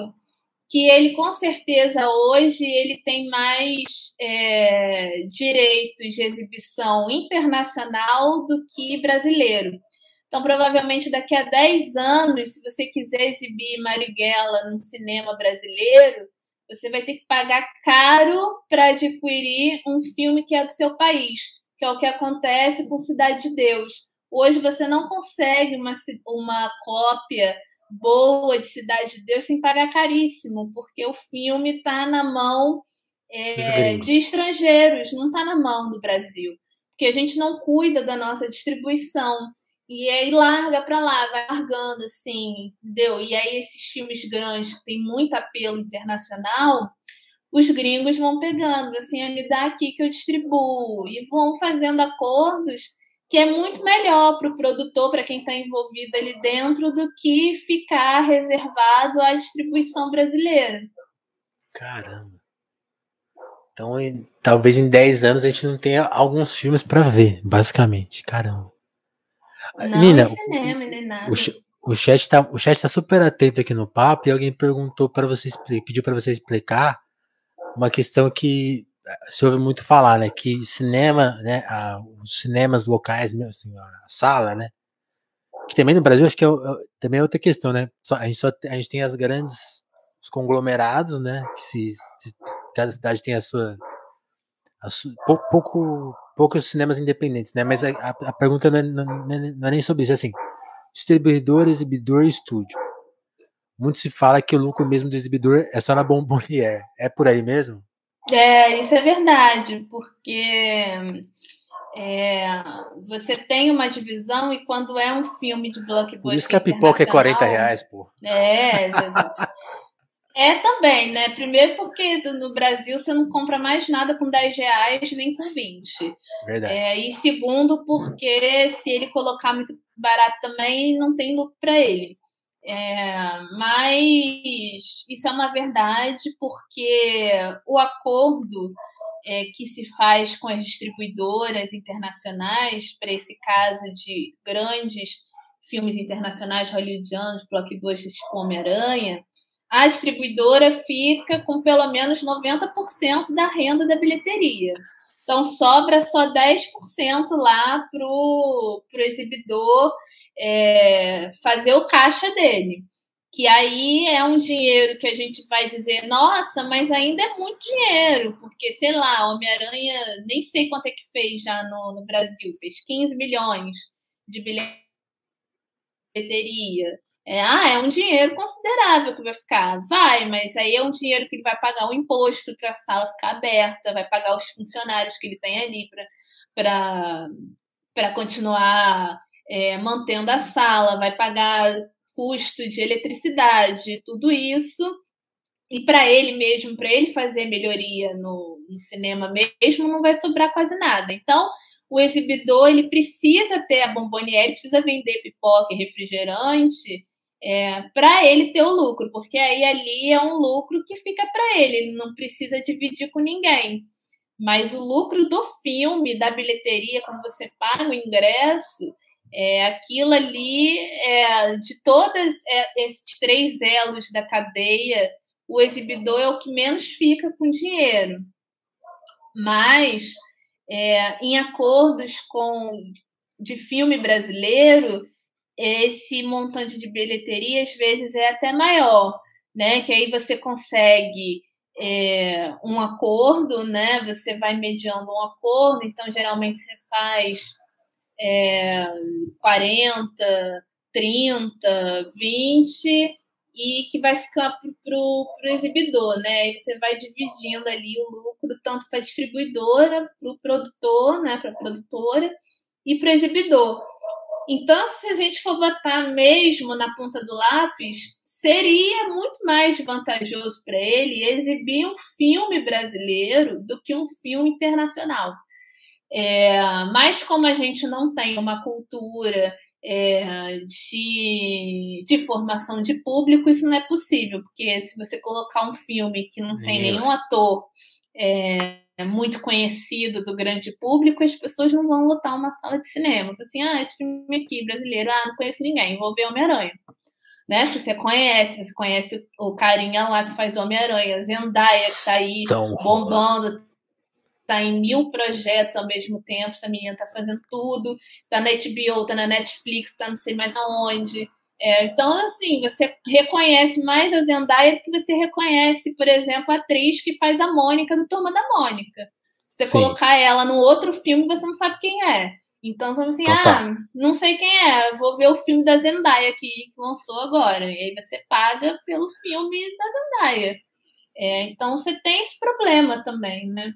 que ele com certeza hoje ele tem mais é, direitos de exibição internacional do que brasileiro. Então, provavelmente daqui a 10 anos, se você quiser exibir Marighella no cinema brasileiro, você vai ter que pagar caro para adquirir um filme que é do seu país, que é o que acontece com Cidade de Deus. Hoje você não consegue uma, uma cópia boa de Cidade de Deus sem pagar caríssimo, porque o filme está na mão é, de estrangeiros, não está na mão do Brasil. Porque a gente não cuida da nossa distribuição. E aí larga para lá, vai largando assim, entendeu? E aí esses filmes grandes que tem muito apelo internacional, os gringos vão pegando, assim, ah, me dá aqui que eu distribuo. E vão fazendo acordos que é muito melhor para o produtor, para quem está envolvido ali dentro, do que ficar reservado à distribuição brasileira. Caramba. Então, em, talvez em 10 anos a gente não tenha alguns filmes para ver, basicamente. Caramba. Não Nina, cinema, nem nada. O, o, chat tá, o chat tá super atento aqui no papo e alguém perguntou para você pediu para você explicar uma questão que se ouve muito falar, né, que cinema, né, a, os cinemas locais, assim, a sala, né, que também no Brasil acho que é, é, também é outra questão, né, só, a gente só a gente tem as grandes os conglomerados, né, que se, se cada cidade tem a sua, a sua pouco, pouco poucos cinemas independentes, né, mas a, a, pergunta não é, não, não é, nem sobre isso, é assim, distribuidor, exibidor estúdio. Muito se fala que o lucro mesmo do exibidor é só na Bombonier. É por aí mesmo? É, isso é verdade, porque é, você tem uma divisão e quando é um filme de blockbuster. Por isso que a pipoca é 40 reais, pô. É, é também, né? Primeiro porque no Brasil você não compra mais nada com 10 reais nem com 20. Verdade. É, e segundo, porque se ele colocar muito barato também, não tem lucro para ele. É, mas isso é uma verdade porque o acordo é, que se faz com as distribuidoras internacionais, para esse caso de grandes filmes internacionais hollywoodianos, blockbusters tipo Homem-Aranha, a distribuidora fica com pelo menos 90% da renda da bilheteria. Então sobra só 10% lá para o exibidor é, fazer o caixa dele. Que aí é um dinheiro que a gente vai dizer, nossa, mas ainda é muito dinheiro, porque, sei lá, Homem-Aranha, nem sei quanto é que fez já no, no Brasil, fez 15 milhões de bilheteria. É, ah, é um dinheiro considerável que vai ficar. Vai, mas aí é um dinheiro que ele vai pagar o um imposto para a sala ficar aberta, vai pagar os funcionários que ele tem ali para continuar é, mantendo a sala, vai pagar custo de eletricidade, tudo isso. E para ele mesmo, para ele fazer melhoria no, no, cinema mesmo, não vai sobrar quase nada. Então, o exibidor ele precisa ter a bomboniere, precisa vender pipoca e refrigerante é, para ele ter o lucro, porque aí ali é um lucro que fica para ele, ele não precisa dividir com ninguém. Mas o lucro do filme, da bilheteria, quando você paga o ingresso, é, aquilo ali, é, de todos é, esses três elos da cadeia, o exibidor é o que menos fica com dinheiro. Mas é, em acordos com de filme brasileiro, esse montante de bilheteria às vezes é até maior, né? Que aí você consegue é, um acordo, né? Você vai mediando um acordo, então geralmente você faz é, 40, 30, 20 e que vai ficar para o exibidor, né? Aí você vai dividindo ali o lucro tanto para a distribuidora, para o produtor, né? Para a produtora e para o exibidor. Então, se a gente for botar mesmo na ponta do lápis, seria muito mais vantajoso para ele exibir um filme brasileiro do que um filme internacional. É, mas como a gente não tem uma cultura é, de, de formação de público, isso não é possível, porque se você colocar um filme que não tem nenhum ator é, muito conhecido do grande público, as pessoas não vão lotar uma sala de cinema. Assim, ah, esse filme aqui, brasileiro, ah, não conheço ninguém, vou ver Homem-Aranha. Né? Se você conhece, você conhece o carinha lá que faz Homem-Aranha, Zendaya, que tá aí Tão bombando, tá em mil projetos ao mesmo tempo, essa menina tá fazendo tudo, tá na HBO, tá na Netflix, tá não sei mais aonde. É, então, assim, você reconhece mais a Zendaya do que você reconhece, por exemplo, a atriz que faz a Mônica do Turma da Mônica. Se você Sim. colocar ela no outro filme, você não sabe quem é. Então, você assim, ah, não sei quem é, vou ver o filme da Zendaya que lançou agora. E aí você paga pelo filme da Zendaya. É, então, você tem esse problema também, né?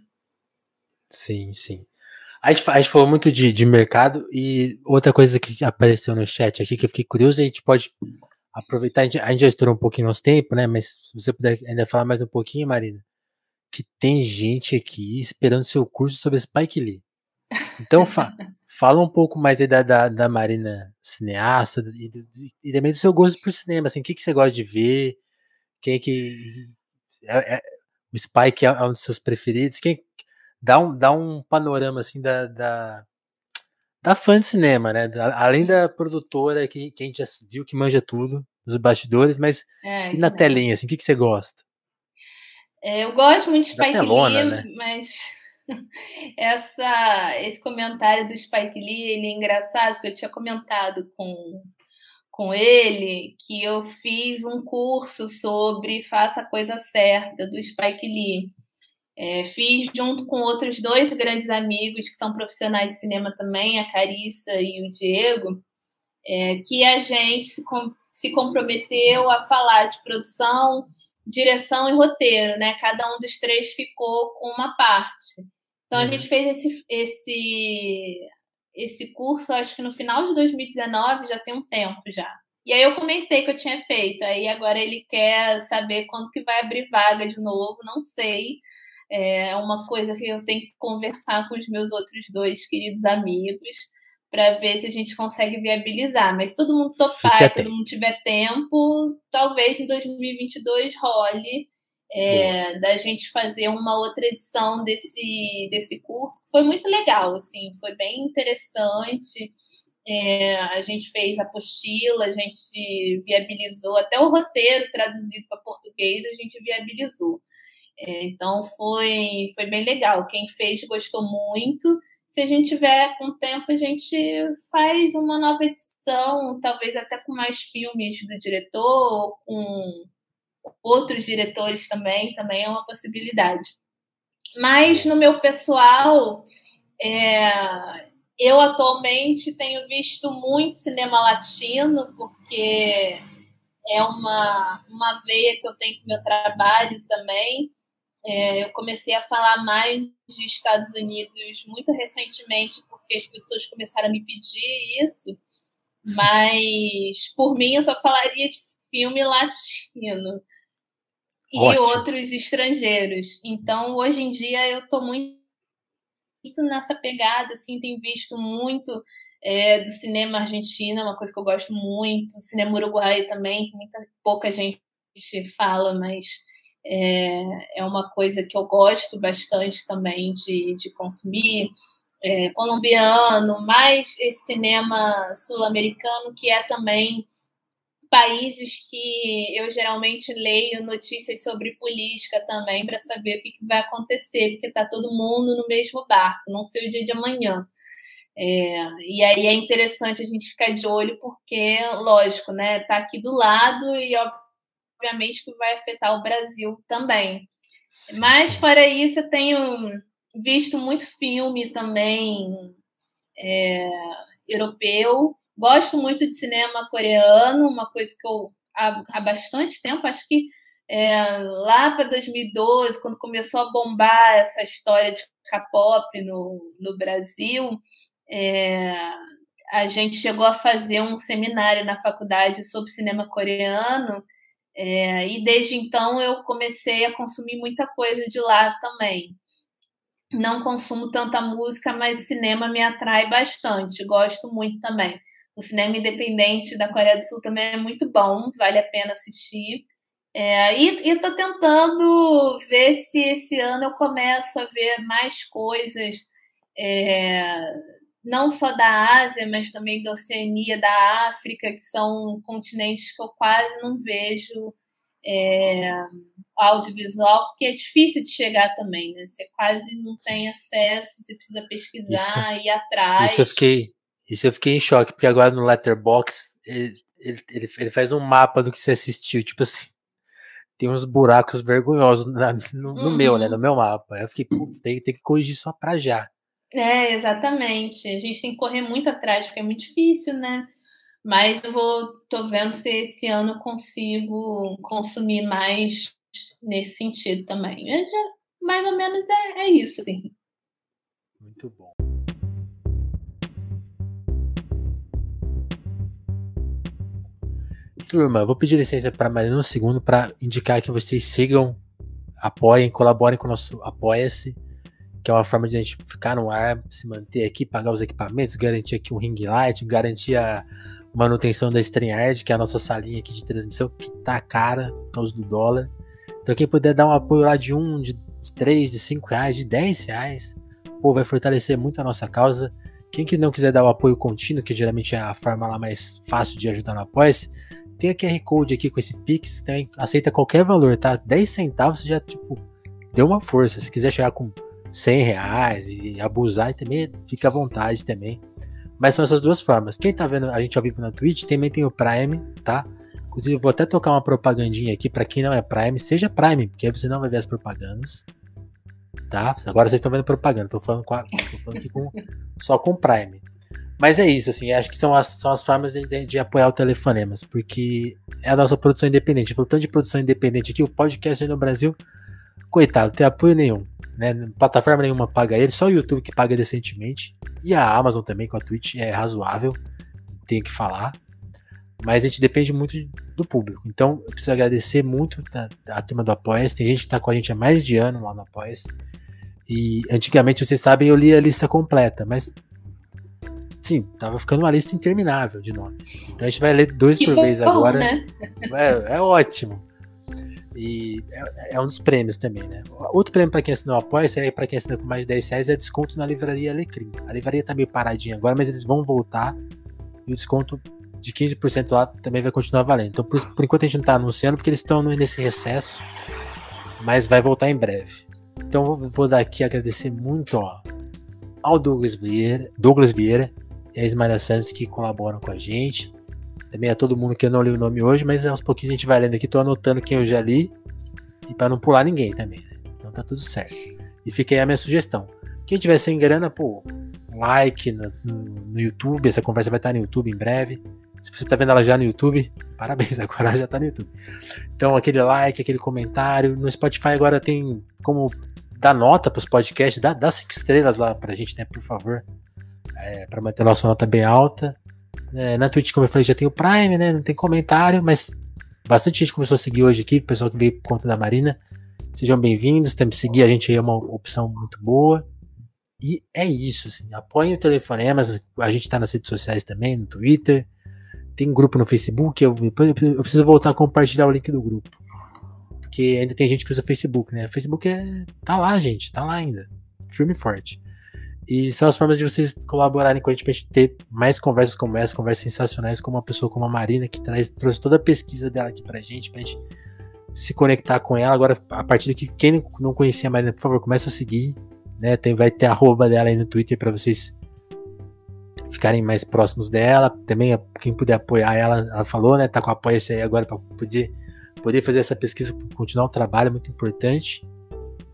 Sim, sim. A gente, a gente falou muito de, de mercado e outra coisa que apareceu no chat aqui que eu fiquei curioso, a gente pode aproveitar, a gente, a gente já estourou um pouquinho nosso tempo, né? Mas se você puder ainda falar mais um pouquinho, Marina, que tem gente aqui esperando seu curso sobre Spike Lee. Então, fa fala um pouco mais aí da, da, da Marina cineasta e, e, também do seu gosto por cinema, assim, o que, que você gosta de ver? Quem é que. É, é, o Spike é um dos seus preferidos? Quem, dá um, dá um panorama assim da, da, da fã de cinema, né? Além da produtora que, que a gente já viu que manja tudo, dos bastidores, mas é, e na telinha, assim, o que, que você gosta? É, eu gosto muito de Spike telona, Lee, né? mas essa, esse comentário do Spike Lee, ele é engraçado, porque eu tinha comentado com, com ele que eu fiz um curso sobre Faça a Coisa Certa, do Spike Lee. É, fiz junto com outros dois grandes amigos que são profissionais de cinema também, a Carissa e o Diego, é, que a gente se, com, se comprometeu a falar de produção, direção e roteiro, né? Cada um dos três ficou com uma parte. Então a uhum. gente fez esse, esse, esse curso, acho que no final de 2019, já tem um tempo já. E aí eu comentei que eu tinha feito. Aí agora ele quer saber quando que vai abrir vaga de novo, não sei. É uma coisa que eu tenho que conversar com os meus outros dois queridos amigos para ver se a gente consegue viabilizar. Mas todo mundo topar, e todo mundo tiver tempo, talvez em 2022 role é, da gente fazer uma outra edição desse, desse curso. Foi muito legal, assim, foi bem interessante. É, a gente fez apostila, a gente viabilizou até o roteiro traduzido para português, a gente viabilizou. Então foi, foi bem legal. Quem fez gostou muito. Se a gente tiver com tempo, a gente faz uma nova edição, talvez até com mais filmes do diretor, com outros diretores também, também é uma possibilidade. Mas no meu pessoal, é, eu atualmente tenho visto muito cinema latino, porque é uma, uma veia que eu tenho com meu trabalho também. É, eu comecei a falar mais de Estados Unidos muito recentemente, porque as pessoas começaram a me pedir isso. Mas, por mim, eu só falaria de filme latino Ótimo. e outros estrangeiros. Então, hoje em dia, eu estou muito, muito nessa pegada, assim, tenho visto muito é, do cinema argentino, é uma coisa que eu gosto muito, cinema uruguaio também, que muita, pouca gente fala, mas é, é uma coisa que eu gosto bastante também de, de consumir. É, colombiano, mais esse cinema sul-americano que é também países que eu geralmente leio notícias sobre política também para saber o que, que, vai acontecer, porque está todo mundo no mesmo barco, não sei o dia de amanhã. É, e aí é interessante a gente ficar de olho, porque, lógico, né, tá aqui do lado e obviamente que vai afetar o Brasil também. Mas fora isso, eu tenho visto muito filme também é, europeu. Gosto muito de cinema coreano, uma coisa que eu há, há bastante tempo, acho que é, lá para 2012, quando começou a bombar essa história de K-pop no, no Brasil, é, a gente chegou a fazer um seminário na faculdade sobre cinema coreano, é, e desde então eu comecei a consumir muita coisa de lá também. Não consumo tanta música, mas cinema me atrai bastante, gosto muito também. O cinema independente da Coreia do Sul também é muito bom, vale a pena assistir. É, e estou tentando ver se esse ano eu começo a ver mais coisas, é, não só da Ásia, mas também da Oceania, da África, que são continentes que eu quase não vejo é, audiovisual, porque é difícil de chegar também, né? Você quase não tem acesso, você precisa pesquisar, isso, ir atrás. Isso eu fiquei, isso eu fiquei em choque, porque agora no Letterbox ele, ele, ele, ele faz um mapa do que você assistiu, tipo assim. Tem uns buracos vergonhosos na, no, no uhum. meu, né? Uhum. No meu mapa. Eu fiquei, putz, tem, tem que corrigir só pra já. É, exatamente. A gente tem que correr muito atrás, porque é muito difícil, né? Mas eu vou, tô vendo se esse ano consigo consumir mais nesse sentido também. Já, mais ou menos é, é isso, assim. Muito bom. Turma, vou pedir licença para mais um segundo para indicar que vocês sigam, apoiem, colaborem com o nosso Apoia-se, que é uma forma de a gente ficar no ar, se manter aqui, pagar os equipamentos, garantir aqui um ring light, garantir a manutenção da StreamYard, que é a nossa salinha aqui de transmissão, que tá cara por causa do dólar. Então quem puder dar um apoio lá de um, de três, de cinco reais, de dez reais, pô, vai fortalecer muito a nossa causa. Quem que não quiser dar o apoio contínuo, que geralmente é a forma lá mais fácil de ajudar no apoio, tem a QR Code aqui com esse Pix, também aceita qualquer valor, tá? 10 centavos você já, tipo, deu uma força. Se quiser chegar com 100 reais e abusar, também fica à vontade também. Mas são essas duas formas. Quem tá vendo a gente ao vivo na Twitch, também tem o Prime, tá? Inclusive, vou até tocar uma propagandinha aqui para quem não é Prime, seja Prime, porque aí você não vai ver as propagandas. Tá? Agora vocês estão vendo propaganda, tô falando, com a, tô falando aqui com, só com Prime. Mas é isso, assim, acho que são as, são as formas de, de, apoiar o Telefonemas, porque é a nossa produção independente. Voltando de produção independente aqui, o podcast aí no Brasil, coitado, tem apoio nenhum. Né? Plataforma nenhuma paga ele, só o YouTube que paga decentemente. E a Amazon também, com a Twitch, é razoável, tenho que falar. Mas a gente depende muito do público. Então, eu preciso agradecer muito a, turma do Apoia. Tem gente que está com a gente há mais de ano lá no Apoia. E antigamente, vocês sabem, eu li a lista completa, mas Sim, tava ficando uma lista interminável de nomes. Então a gente vai ler dois que por bom, vez agora. Né? É, é, ótimo. E é, é, um dos prêmios também, né? Outro prêmio para quem assinou o apoia é para quem assina com mais de 10 reais é desconto na livraria Alecrim. A livraria tá meio paradinha agora, mas eles vão voltar e o desconto de 15% lá também vai continuar valendo. Então, por, por enquanto a gente não tá anunciando porque eles estão nesse recesso, mas vai voltar em breve. Então, vou, vou dar aqui agradecer muito ó, ao Douglas Vieira, Douglas Vieira e a Ismael Santos que colaboram com a gente. Também a todo mundo que eu não li o nome hoje, mas aos pouquinhos a gente vai lendo aqui. Tô anotando quem eu já li e para não pular ninguém também. Né? Então tá tudo certo. E fica aí a minha sugestão. Quem tiver sem grana, pô, like no, no, no, YouTube. Essa conversa vai estar no YouTube em breve. Se você tá vendo ela já no YouTube, parabéns, agora já tá no YouTube. Então, aquele like, aquele comentário. No Spotify agora tem como dar nota para os podcasts, dá, dá cinco estrelas lá pra gente, né, por favor é, para manter a nossa nota bem alta. É, na Twitch, como eu falei, já tem o Prime, né? Não tem comentário, mas bastante gente começou a seguir hoje aqui, pessoal que veio por conta da Marina. Sejam bem-vindos, também seguir a gente aí é uma opção muito boa. E é isso, assim, apoiem o Telefonemas, a gente tá nas redes sociais também, no Twitter, tem grupo no Facebook, eu, eu preciso voltar a compartilhar o link do grupo. Porque ainda tem gente que usa Facebook, né? Facebook é, tá lá, gente, tá lá ainda, firme e forte. E são as formas de vocês colaborarem com a gente pra gente ter mais conversas como essa, conversas sensacionais com uma pessoa como a Marina, que traz, trouxe toda a pesquisa dela aqui pra gente, pra gente se conectar com ela. Agora, a partir daqui, quem não conhecia a Marina, por favor, começa a seguir. Né? Tem, vai ter a arroba dela aí no Twitter para vocês ficarem mais próximos dela. Também, quem puder apoiar ela, ela falou, né? Tá com apoio-se aí agora para poder, poder fazer essa pesquisa, continuar o trabalho, muito importante.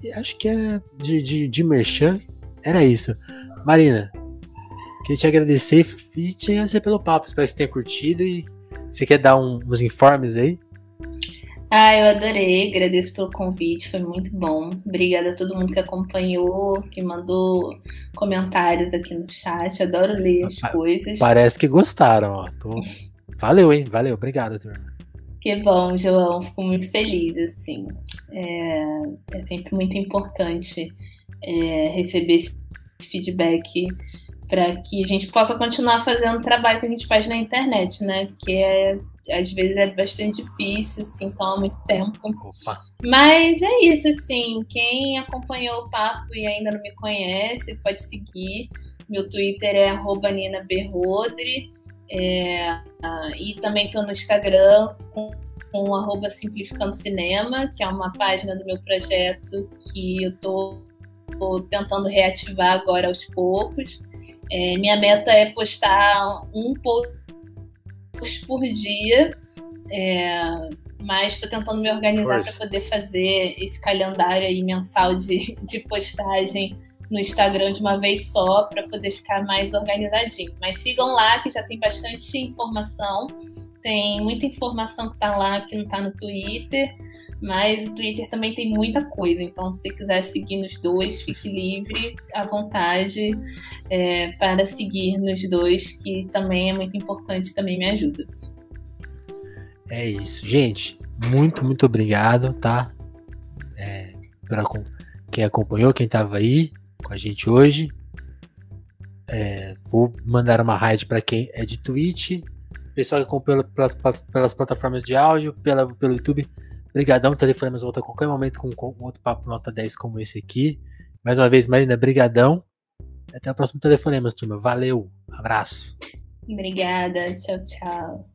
E acho que é de, de, de merchan era isso. Marina, queria te agradecer e te agradecer pelo papo. Espero que você tenha curtido e você quer dar um, uns informes aí? Ah, eu adorei, agradeço pelo convite, foi muito bom. Obrigada a todo mundo que acompanhou, que mandou comentários aqui no chat. Adoro ler as coisas. Parece que gostaram, ó. Tô... Valeu, hein? Valeu, obrigado, turma. Que bom, João. Fico muito feliz, assim. É, é sempre muito importante é, receber esse feedback para que a gente possa continuar fazendo o trabalho que a gente faz na internet, né? Porque é, às vezes é bastante difícil, assim, toma muito tempo. Opa. Mas é isso, assim, quem acompanhou o papo e ainda não me conhece, pode seguir. Meu Twitter é @nina_berrodre é, e também estou no Instagram com, com arroba Simplificando Cinema, que é uma página do meu projeto que eu estou Estou tentando reativar agora aos poucos. É, minha meta é postar um post por dia, é, mas estou tentando me organizar para poder fazer esse calendário aí mensal de, de postagem no Instagram de uma vez só para poder ficar mais organizadinho. Mas sigam lá que já tem bastante informação. Tem muita informação que está lá que não está no Twitter. Mas o Twitter também tem muita coisa, então se quiser seguir nos dois, fique livre, à vontade é, para seguir nos dois, que também é muito importante, também me ajuda. É isso, gente. Muito, muito obrigado, tá? É, pra quem acompanhou, quem estava aí com a gente hoje. É, vou mandar uma raid para quem é de Twitch, pessoal que acompanha pelas, pelas plataformas de áudio, pela, pelo YouTube. Obrigadão, Telefonemas volta a qualquer momento com, com outro papo nota 10 como esse aqui. Mais uma vez, Marina, brigadão. Até o próximo Telefonemas, turma. Valeu, abraço. Obrigada, tchau, tchau.